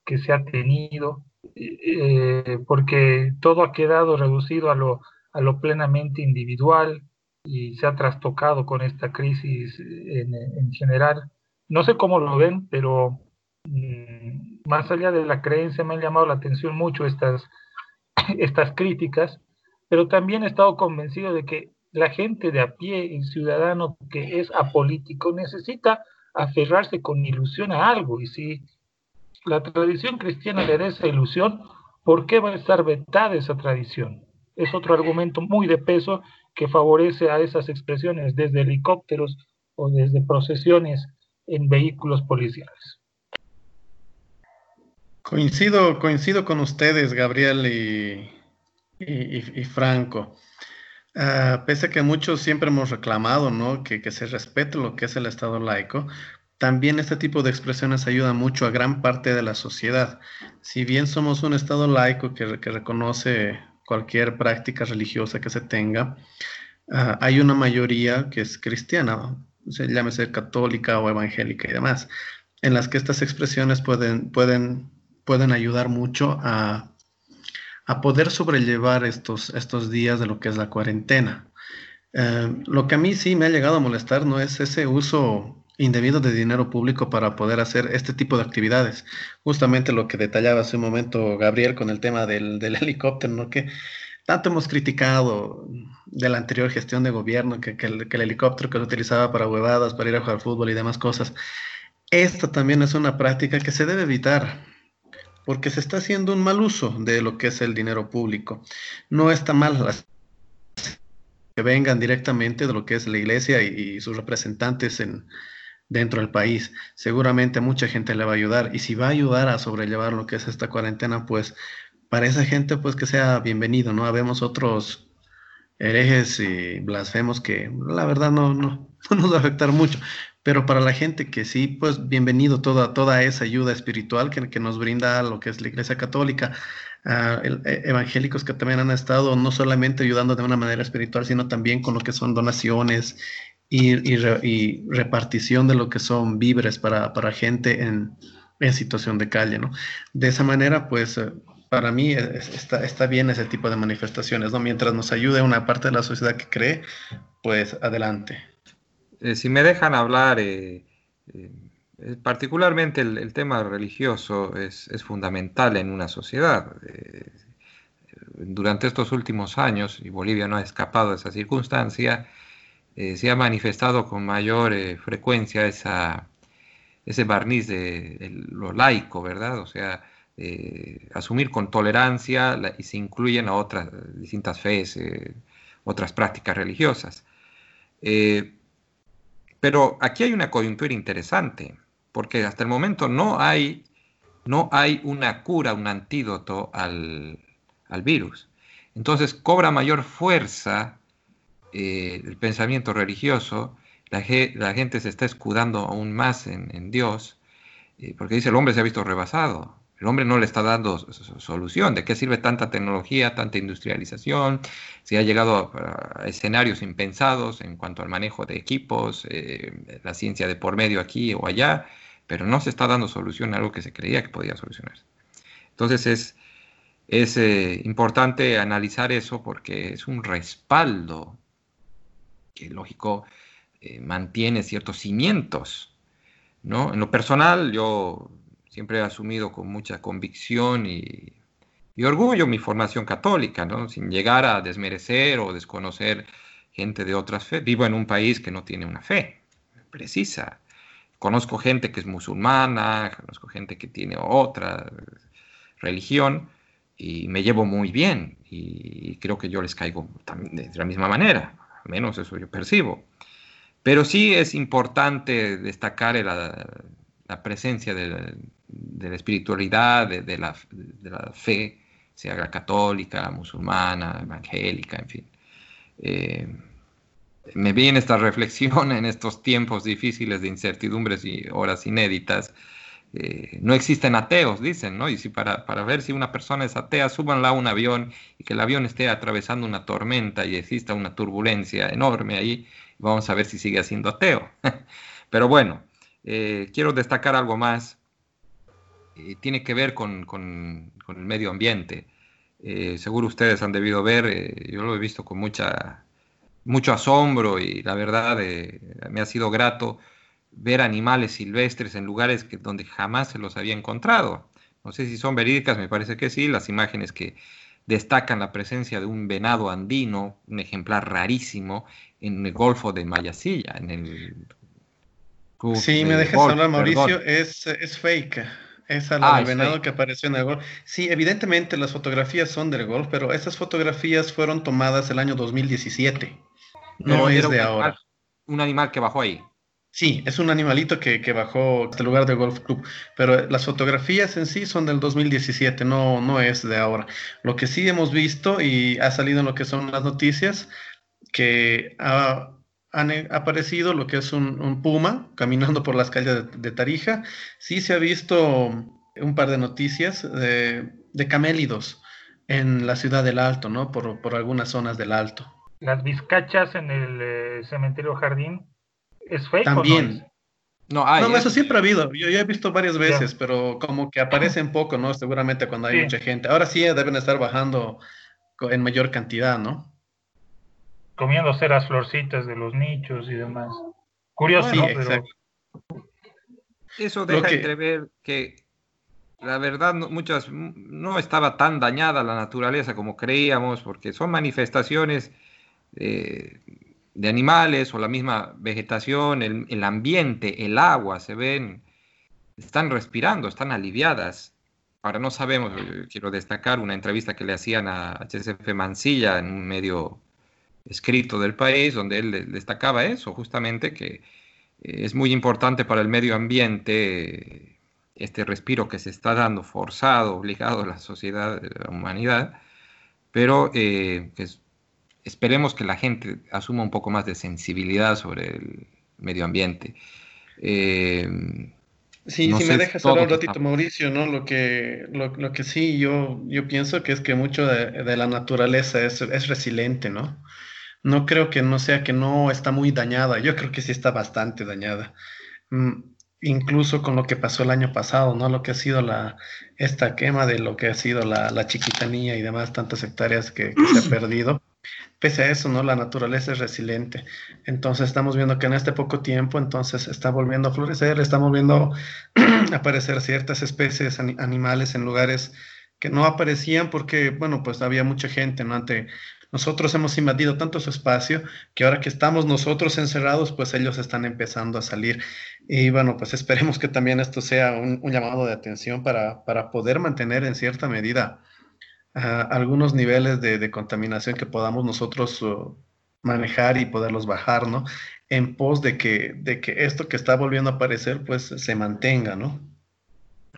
que se ha tenido, eh, porque todo ha quedado reducido a lo, a lo plenamente individual y se ha trastocado con esta crisis en, en general. No sé cómo lo ven, pero mm, más allá de la creencia me han llamado la atención mucho estas, estas críticas, pero también he estado convencido de que la gente de a pie, el ciudadano que es apolítico, necesita aferrarse con ilusión a algo. Y si la tradición cristiana le da esa ilusión, ¿por qué va a estar vetada esa tradición? Es otro argumento muy de peso que favorece a esas expresiones desde helicópteros o desde procesiones en vehículos policiales.
Coincido, coincido con ustedes, Gabriel y, Franco. Uh, pese a que muchos siempre hemos reclamado ¿no? que, se respete lo que es el Estado laico, también este tipo de expresiones ayuda mucho a gran parte de la sociedad. Si bien somos un Estado laico que reconoce cualquier práctica religiosa que se tenga, uh, hay una mayoría que es cristiana, se llámese católica o evangélica y demás, en las que estas expresiones pueden, pueden, pueden ayudar mucho a, a poder sobrellevar estos, estos días de lo que es la cuarentena. Uh, lo que a mí sí me ha llegado a molestar no es ese uso indebido de dinero público para poder hacer este tipo de actividades. Justamente lo que detallaba hace un momento Gabriel con el tema del, del helicóptero, ¿no? que tanto hemos criticado de la anterior gestión de gobierno, que, que, el, helicóptero que se utilizaba para huevadas, para ir a jugar fútbol y demás cosas. Esta también es una práctica que se debe evitar, porque se está haciendo un mal uso de lo que es el dinero público. No está mal las que vengan directamente de lo que es la iglesia y, y sus representantes en, dentro del país. Seguramente mucha gente le va a ayudar y si va a ayudar a sobrellevar lo que es esta cuarentena, pues para esa gente pues que sea bienvenido, ¿no? Habemos otros herejes y blasfemos que la verdad no, no, nos va a afectar mucho, pero para la gente que sí, pues bienvenido toda, toda esa ayuda espiritual que, que nos brinda lo que es la Iglesia Católica. El, evangélicos que también han estado no solamente ayudando de una manera espiritual, sino también con lo que son donaciones y, y, repartición de lo que son víveres para, para gente en, en, situación de calle, ¿no? De esa manera, pues, eh, para mí está, está bien ese tipo de manifestaciones, ¿no? Mientras nos ayude una parte de la sociedad que cree, pues, adelante.
Eh, si me dejan hablar, eh, eh particularmente el, el, tema religioso es, es, fundamental en una sociedad. durante estos últimos años, y Bolivia no ha escapado de esa circunstancia, eh, se ha manifestado con mayor eh, frecuencia esa, ese barniz de, lo laico, ¿verdad? O sea, eh, asumir con tolerancia y se incluyen a otras distintas fees, otras prácticas religiosas. Pero aquí hay una coyuntura interesante, porque hasta el momento no hay, no hay una cura, un antídoto al, al virus. Entonces cobra mayor fuerza eh, el pensamiento religioso, la, gente se está escudando aún más en, Dios, eh, porque dice el hombre se ha visto rebasado. El hombre no le está dando solución. ¿De qué sirve tanta tecnología, tanta industrialización? Se ha llegado a, escenarios impensados en cuanto al manejo de equipos, eh, la ciencia de por medio aquí o allá, pero no se está dando solución a algo que se creía que podía solucionarse. Entonces es, es importante analizar eso porque es un respaldo que lógico eh, mantiene ciertos cimientos. ¿no? En lo personal, yo siempre he asumido con mucha convicción y, y orgullo mi formación católica, ¿no? sin llegar a desmerecer o desconocer gente de otras fe. Vivo en un país que no tiene una fe precisa. Conozco gente que es musulmana, conozco gente que tiene otra religión y me llevo muy bien y creo que yo les caigo también de la misma manera menos eso yo percibo. Pero sí es importante destacar la, la presencia de la, de la espiritualidad, de, de, la, de, la, fe, sea la católica, musulmana, evangélica, en fin. Eh, me viene esta reflexión en estos tiempos difíciles de incertidumbres y horas inéditas, eh, no existen ateos, dicen, ¿no? Y si para, para, ver si una persona es atea, súbanla a un avión y que el avión esté atravesando una tormenta y exista una turbulencia enorme ahí, vamos a ver si sigue siendo ateo. Pero bueno, eh, quiero destacar algo más. tiene que ver con, el medio ambiente. seguro ustedes han debido ver, yo lo he visto con mucha, mucho asombro y la verdad me ha sido grato ver animales silvestres en lugares que, donde jamás se los había encontrado. No sé si son verídicas, me parece que sí, las imágenes que destacan la presencia de un venado andino, un ejemplar rarísimo, en el Golfo de Mayasilla, en el...
sí, me dejas hablar, Mauricio, es, es fake. Esa ah, el venado que apareció en el golf. Sí, evidentemente las fotografías son del golf, pero esas fotografías fueron tomadas el año 2017. No, es de ahora.
un animal que bajó ahí.
Sí, es un animalito que, bajó este lugar de golf club, pero las fotografías en sí son del 2017, no, no es de ahora. Lo que sí hemos visto y ha salido en lo que son las noticias, que ha, han aparecido lo que es un, puma caminando por las calles de, Tarija. Sí se ha visto un par de noticias de, camélidos en la ciudad del Alto, ¿no? Por, por algunas zonas del Alto.
Las vizcachas en el eh, cementerio Jardín ¿Es fake
También. no, hay, no, eso siempre ha habido. Yo, he visto varias veces, pero como que aparecen poco, ¿no? Seguramente cuando hay mucha gente. Ahora sí deben estar bajando en mayor cantidad, ¿no?
Comiendo ceras florcitas de los nichos y demás. Curioso, sí,
Eso deja entrever que la verdad muchas no estaba tan dañada la naturaleza como creíamos, porque son manifestaciones eh, de animales o la misma vegetación, el, ambiente, el agua, se ven, están respirando, están aliviadas. Ahora no sabemos, eh, quiero destacar una entrevista que le hacían a HCF Mancilla en un medio escrito del país, donde él destacaba eso, justamente que eh, es muy importante para el medio ambiente este respiro que se está dando forzado, obligado a la sociedad, a la humanidad, pero eh, que es esperemos que la gente asuma un poco más de sensibilidad sobre el medio ambiente.
Eh, sí, si me dejas hablar un ratito, Mauricio, ¿no? Lo que, lo, que sí yo, yo pienso que es que mucho de, la naturaleza es, es, resiliente, ¿no? No creo que no sea que no está muy dañada, yo creo que sí está bastante dañada. Mm, incluso con lo que pasó el año pasado, ¿no? Lo que ha sido la, esta quema de lo que ha sido la, la chiquitanía y demás tantas hectáreas que se ha perdido pese a eso, ¿no? La naturaleza es resiliente. Entonces estamos viendo que en este poco tiempo, entonces está volviendo a florecer, estamos viendo aparecer ciertas especies animales en lugares que no aparecían porque, bueno, pues había mucha gente, ¿no? Ante nosotros hemos invadido tanto su espacio que ahora que estamos nosotros encerrados, pues ellos están empezando a salir. Y bueno, pues esperemos que también esto sea un, llamado de atención para, para poder mantener en cierta medida algunos niveles de, contaminación que podamos nosotros uh, manejar y poderlos bajar, ¿no? En pos de que, de que esto que está volviendo a aparecer, pues se mantenga, ¿no?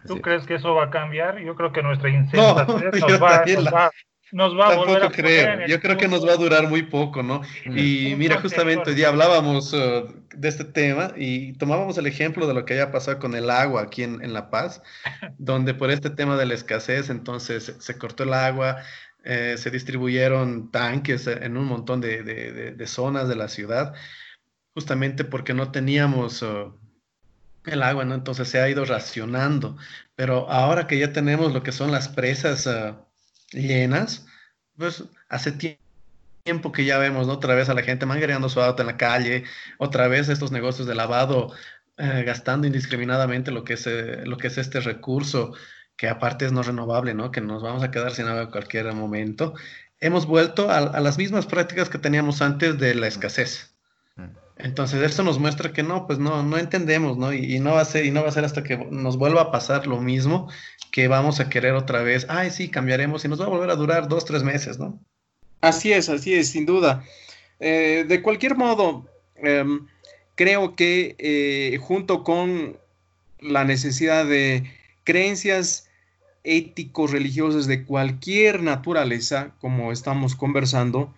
¿Tú crees que eso va a cambiar? Yo creo que nuestra incendia nos, va, nos va a
Tampoco creo. Yo creo que nos va a durar muy poco, ¿no? Y mira, justamente hoy día hablábamos uh, de este tema y tomábamos el ejemplo de lo que haya pasado con el agua aquí en, La Paz, donde por este tema de la escasez, entonces se, cortó el agua, eh, se distribuyeron tanques en un montón de, zonas de la ciudad, justamente porque no teníamos... Uh, el agua, ¿no? Entonces se ha ido racionando, pero ahora que ya tenemos lo que son las presas uh, llenas, pues hace tiempo que ya vemos otra vez a la gente manguereando su auto en la calle, otra vez estos negocios de lavado eh, gastando indiscriminadamente lo que, es, eh, lo que es este recurso que aparte es no renovable, ¿no? Que nos vamos a quedar sin agua en cualquier momento. Hemos vuelto a, las mismas prácticas que teníamos antes de la escasez. Mm. Entonces, eso nos muestra que no, pues no, no entendemos, ¿no? Y, no va a ser, y no va a ser hasta que nos vuelva a pasar lo mismo que vamos a querer otra vez, ay, sí, cambiaremos y nos va a volver a durar dos, tres meses, ¿no?
Así es, así es, sin duda. Eh, de cualquier modo, em, creo que eh, junto con la necesidad de creencias éticos religiosas de cualquier naturaleza, como estamos conversando,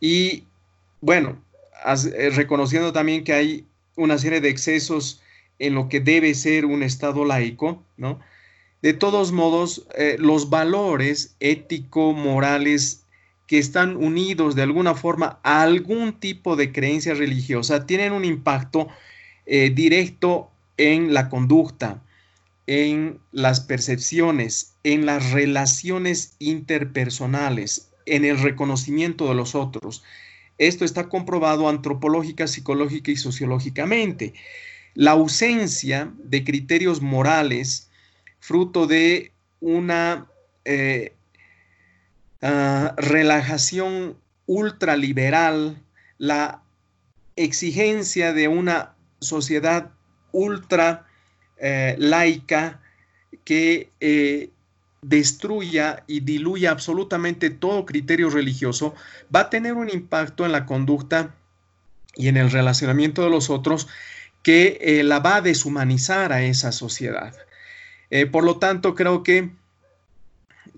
y bueno, eh, reconociendo también que hay una serie de excesos en lo que debe ser un Estado laico, ¿no? De todos modos, eh, los valores ético-morales que están unidos de alguna forma a algún tipo de creencia religiosa tienen un impacto eh, directo en la conducta. en las percepciones, en las relaciones interpersonales, en el reconocimiento de los otros. Esto está comprobado antropológica, psicológica y sociológicamente. La ausencia de criterios morales, fruto de una eh, ah, relajación ultraliberal, la exigencia de una sociedad ultra eh, laica que eh, destruya y diluya absolutamente todo criterio religioso, va a tener un impacto en la conducta y en el relacionamiento de los otros que eh, la va a deshumanizar a esa sociedad. por lo tanto, creo que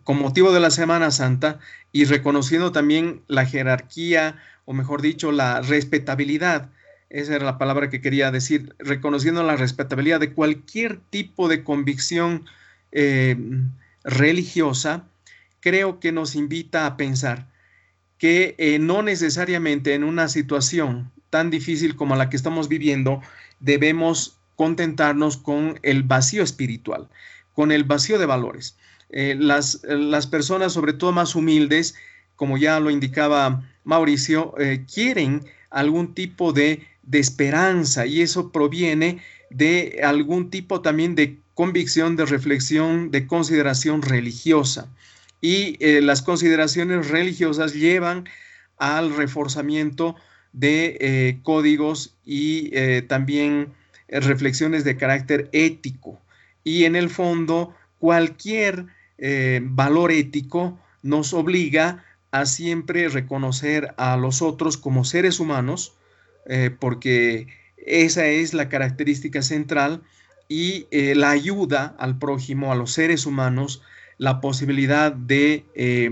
con motivo de la Semana Santa y reconociendo también la jerarquía, o mejor dicho, la respetabilidad esa era la palabra que quería decir, reconociendo la respetabilidad de cualquier tipo de convicción eh, religiosa, creo que nos invita a pensar que eh, no necesariamente en una situación tan difícil como la que estamos viviendo, debemos contentarnos con el vacío espiritual, con el vacío de valores. Eh, las, las, personas, sobre todo más humildes, como ya lo indicaba Mauricio, quieren algún tipo de de esperanza y eso proviene de algún tipo también de convicción, de reflexión, de consideración religiosa. Y eh, las consideraciones religiosas llevan al reforzamiento de eh, códigos y eh, también reflexiones de carácter ético. Y en el fondo, cualquier valor ético nos obliga a siempre reconocer a los otros como seres humanos, porque esa es la característica central y eh, la ayuda al prójimo, a los seres humanos, la posibilidad de eh,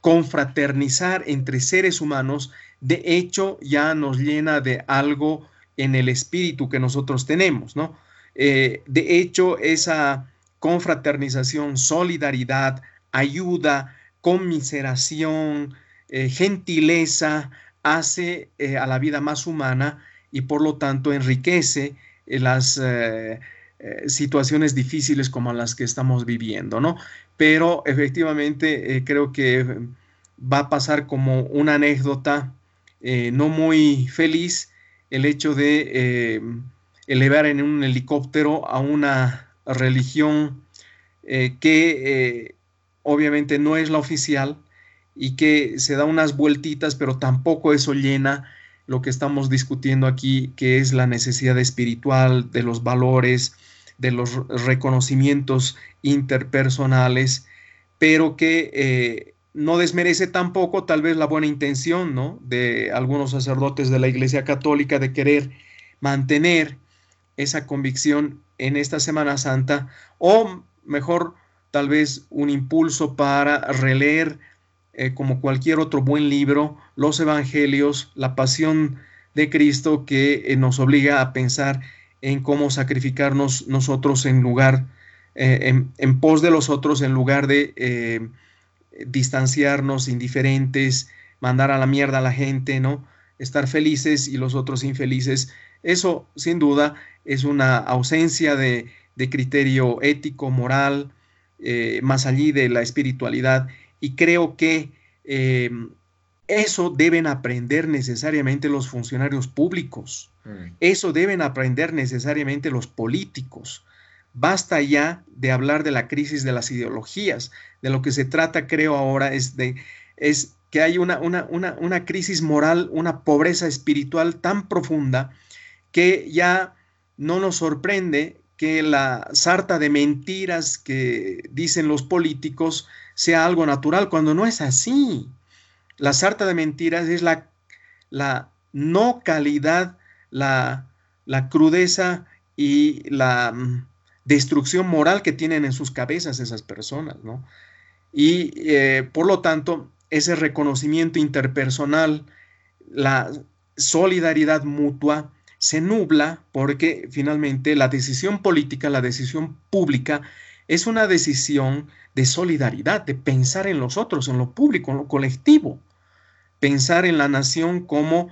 confraternizar entre seres humanos, de hecho ya nos llena de algo en el espíritu que nosotros tenemos, ¿no? de hecho, esa confraternización, solidaridad, ayuda, conmiseración, gentileza, hace eh, a la vida más humana y por lo tanto enriquece eh, las eh, situaciones difíciles como las que estamos viviendo, ¿no? Pero efectivamente creo que va a pasar como una anécdota no muy feliz el hecho de elevar en un helicóptero a una religión que obviamente no es la oficial, y que se da unas vueltitas, pero tampoco eso llena lo que estamos discutiendo aquí, que es la necesidad espiritual, de los valores, de los reconocimientos interpersonales, pero que eh, no desmerece tampoco tal vez la buena intención ¿no? de algunos sacerdotes de la Iglesia Católica de querer mantener esa convicción en esta Semana Santa, o mejor, tal vez un impulso para releer eh, como cualquier otro buen libro, los evangelios, la pasión de Cristo que eh, nos obliga a pensar en cómo sacrificarnos nosotros en lugar, eh, en, pos de los otros, en lugar de distanciarnos, indiferentes, mandar a la mierda a la gente, ¿no? Estar felices y los otros infelices. Eso, sin duda, es una ausencia de, de criterio ético, moral, más allí de la espiritualidad y creo que eh, eso deben aprender necesariamente los funcionarios públicos. Mm. Eso deben aprender necesariamente los políticos. Basta ya de hablar de la crisis de las ideologías. De lo que se trata, creo, ahora es de es que hay una, una, una crisis moral, una pobreza espiritual tan profunda que ya no nos sorprende que la sarta de mentiras que dicen los políticos sea algo natural, cuando no es así. La sarta de mentiras es la, la no calidad, la, crudeza y la mm, destrucción moral que tienen en sus cabezas esas personas, ¿no? Y eh, por lo tanto, ese reconocimiento interpersonal, la solidaridad mutua, se nubla porque finalmente la decisión política, la decisión pública, es una decisión de solidaridad, de pensar en los otros, en lo público, en lo colectivo. Pensar en la nación como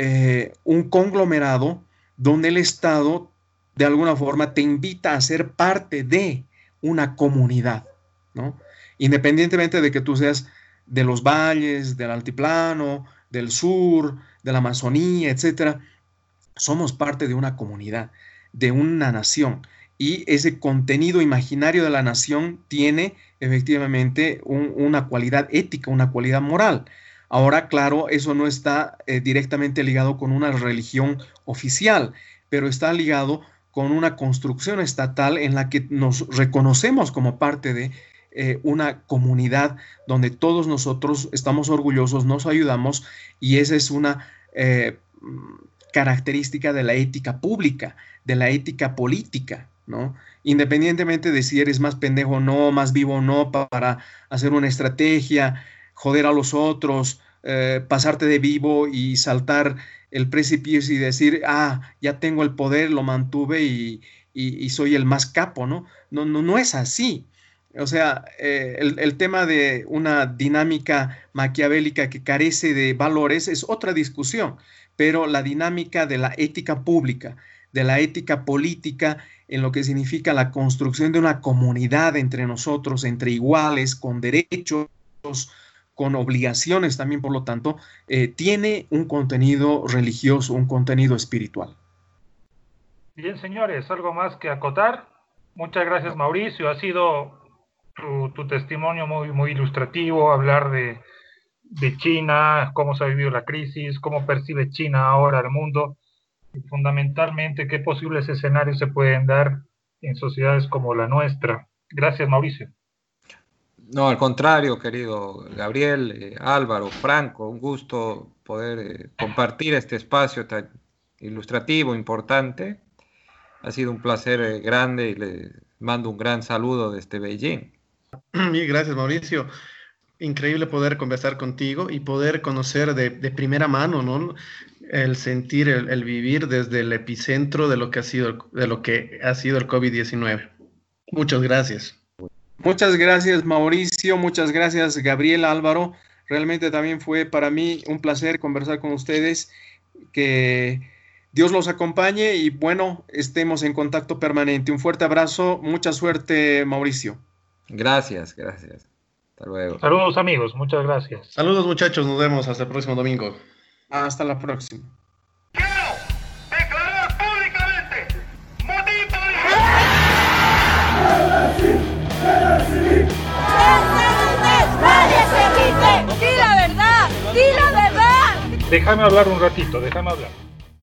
eh, un conglomerado donde el Estado de alguna forma te invita a ser parte de una comunidad, ¿no? Independientemente de que tú seas de los valles, del altiplano, del sur, de la Amazonía, etcétera, somos parte de una comunidad, de una nación. Y ese contenido imaginario de la nación tiene efectivamente una cualidad ética, una cualidad moral. Ahora, claro, eso no está eh, directamente ligado con una religión oficial, pero está ligado con una construcción estatal en la que nos reconocemos como parte de eh, una comunidad donde todos nosotros estamos orgullosos, nos ayudamos y esa es una eh, característica de la ética pública, de la ética política, ¿no? Independientemente de si eres más pendejo o no, más vivo o no, para hacer una estrategia, joder a los otros, eh, pasarte de vivo y saltar el precipicio y decir, ah, ya tengo el poder, lo mantuve y, soy el más capo, ¿no? No, no, no es así. O sea, eh, el, el, tema de una dinámica maquiavélica que carece de valores es otra discusión, pero la dinámica de la ética pública, de la ética política, en lo que significa la construcción de una comunidad entre nosotros, entre iguales, con derechos, con obligaciones también, por lo tanto, eh, tiene un contenido religioso, un contenido espiritual.
Bien, señores, algo más que acotar. Muchas gracias, Mauricio. Ha sido tu, testimonio muy, muy ilustrativo, hablar de, de, China, cómo se ha vivido la crisis, cómo percibe China ahora el mundo y fundamentalmente qué posibles escenarios se pueden dar en sociedades como la nuestra. Gracias, Mauricio.
No, al contrario, querido Gabriel, eh, Álvaro, Franco, un gusto poder eh, compartir este espacio tan ilustrativo, importante. Ha sido un placer eh, grande y le mando un gran saludo desde Beijing.
Mil gracias, Mauricio. Increíble poder conversar contigo y poder conocer de, primera mano, ¿no? El sentir, el, el, vivir desde el epicentro de lo que ha sido, de lo que ha sido el COVID-19. Muchas gracias.
Muchas gracias Mauricio, muchas gracias Gabriel Álvaro. Realmente también fue para mí un placer conversar con ustedes. Que Dios los acompañe y bueno, estemos en contacto permanente. Un fuerte abrazo, mucha suerte Mauricio.
Gracias, gracias. Hasta luego.
Saludos amigos, muchas gracias.
Saludos muchachos, nos vemos hasta el próximo domingo.
Hasta la próxima.
¡Di la verdad! ¡Di la verdad! Déjame hablar un ratito, déjame hablar.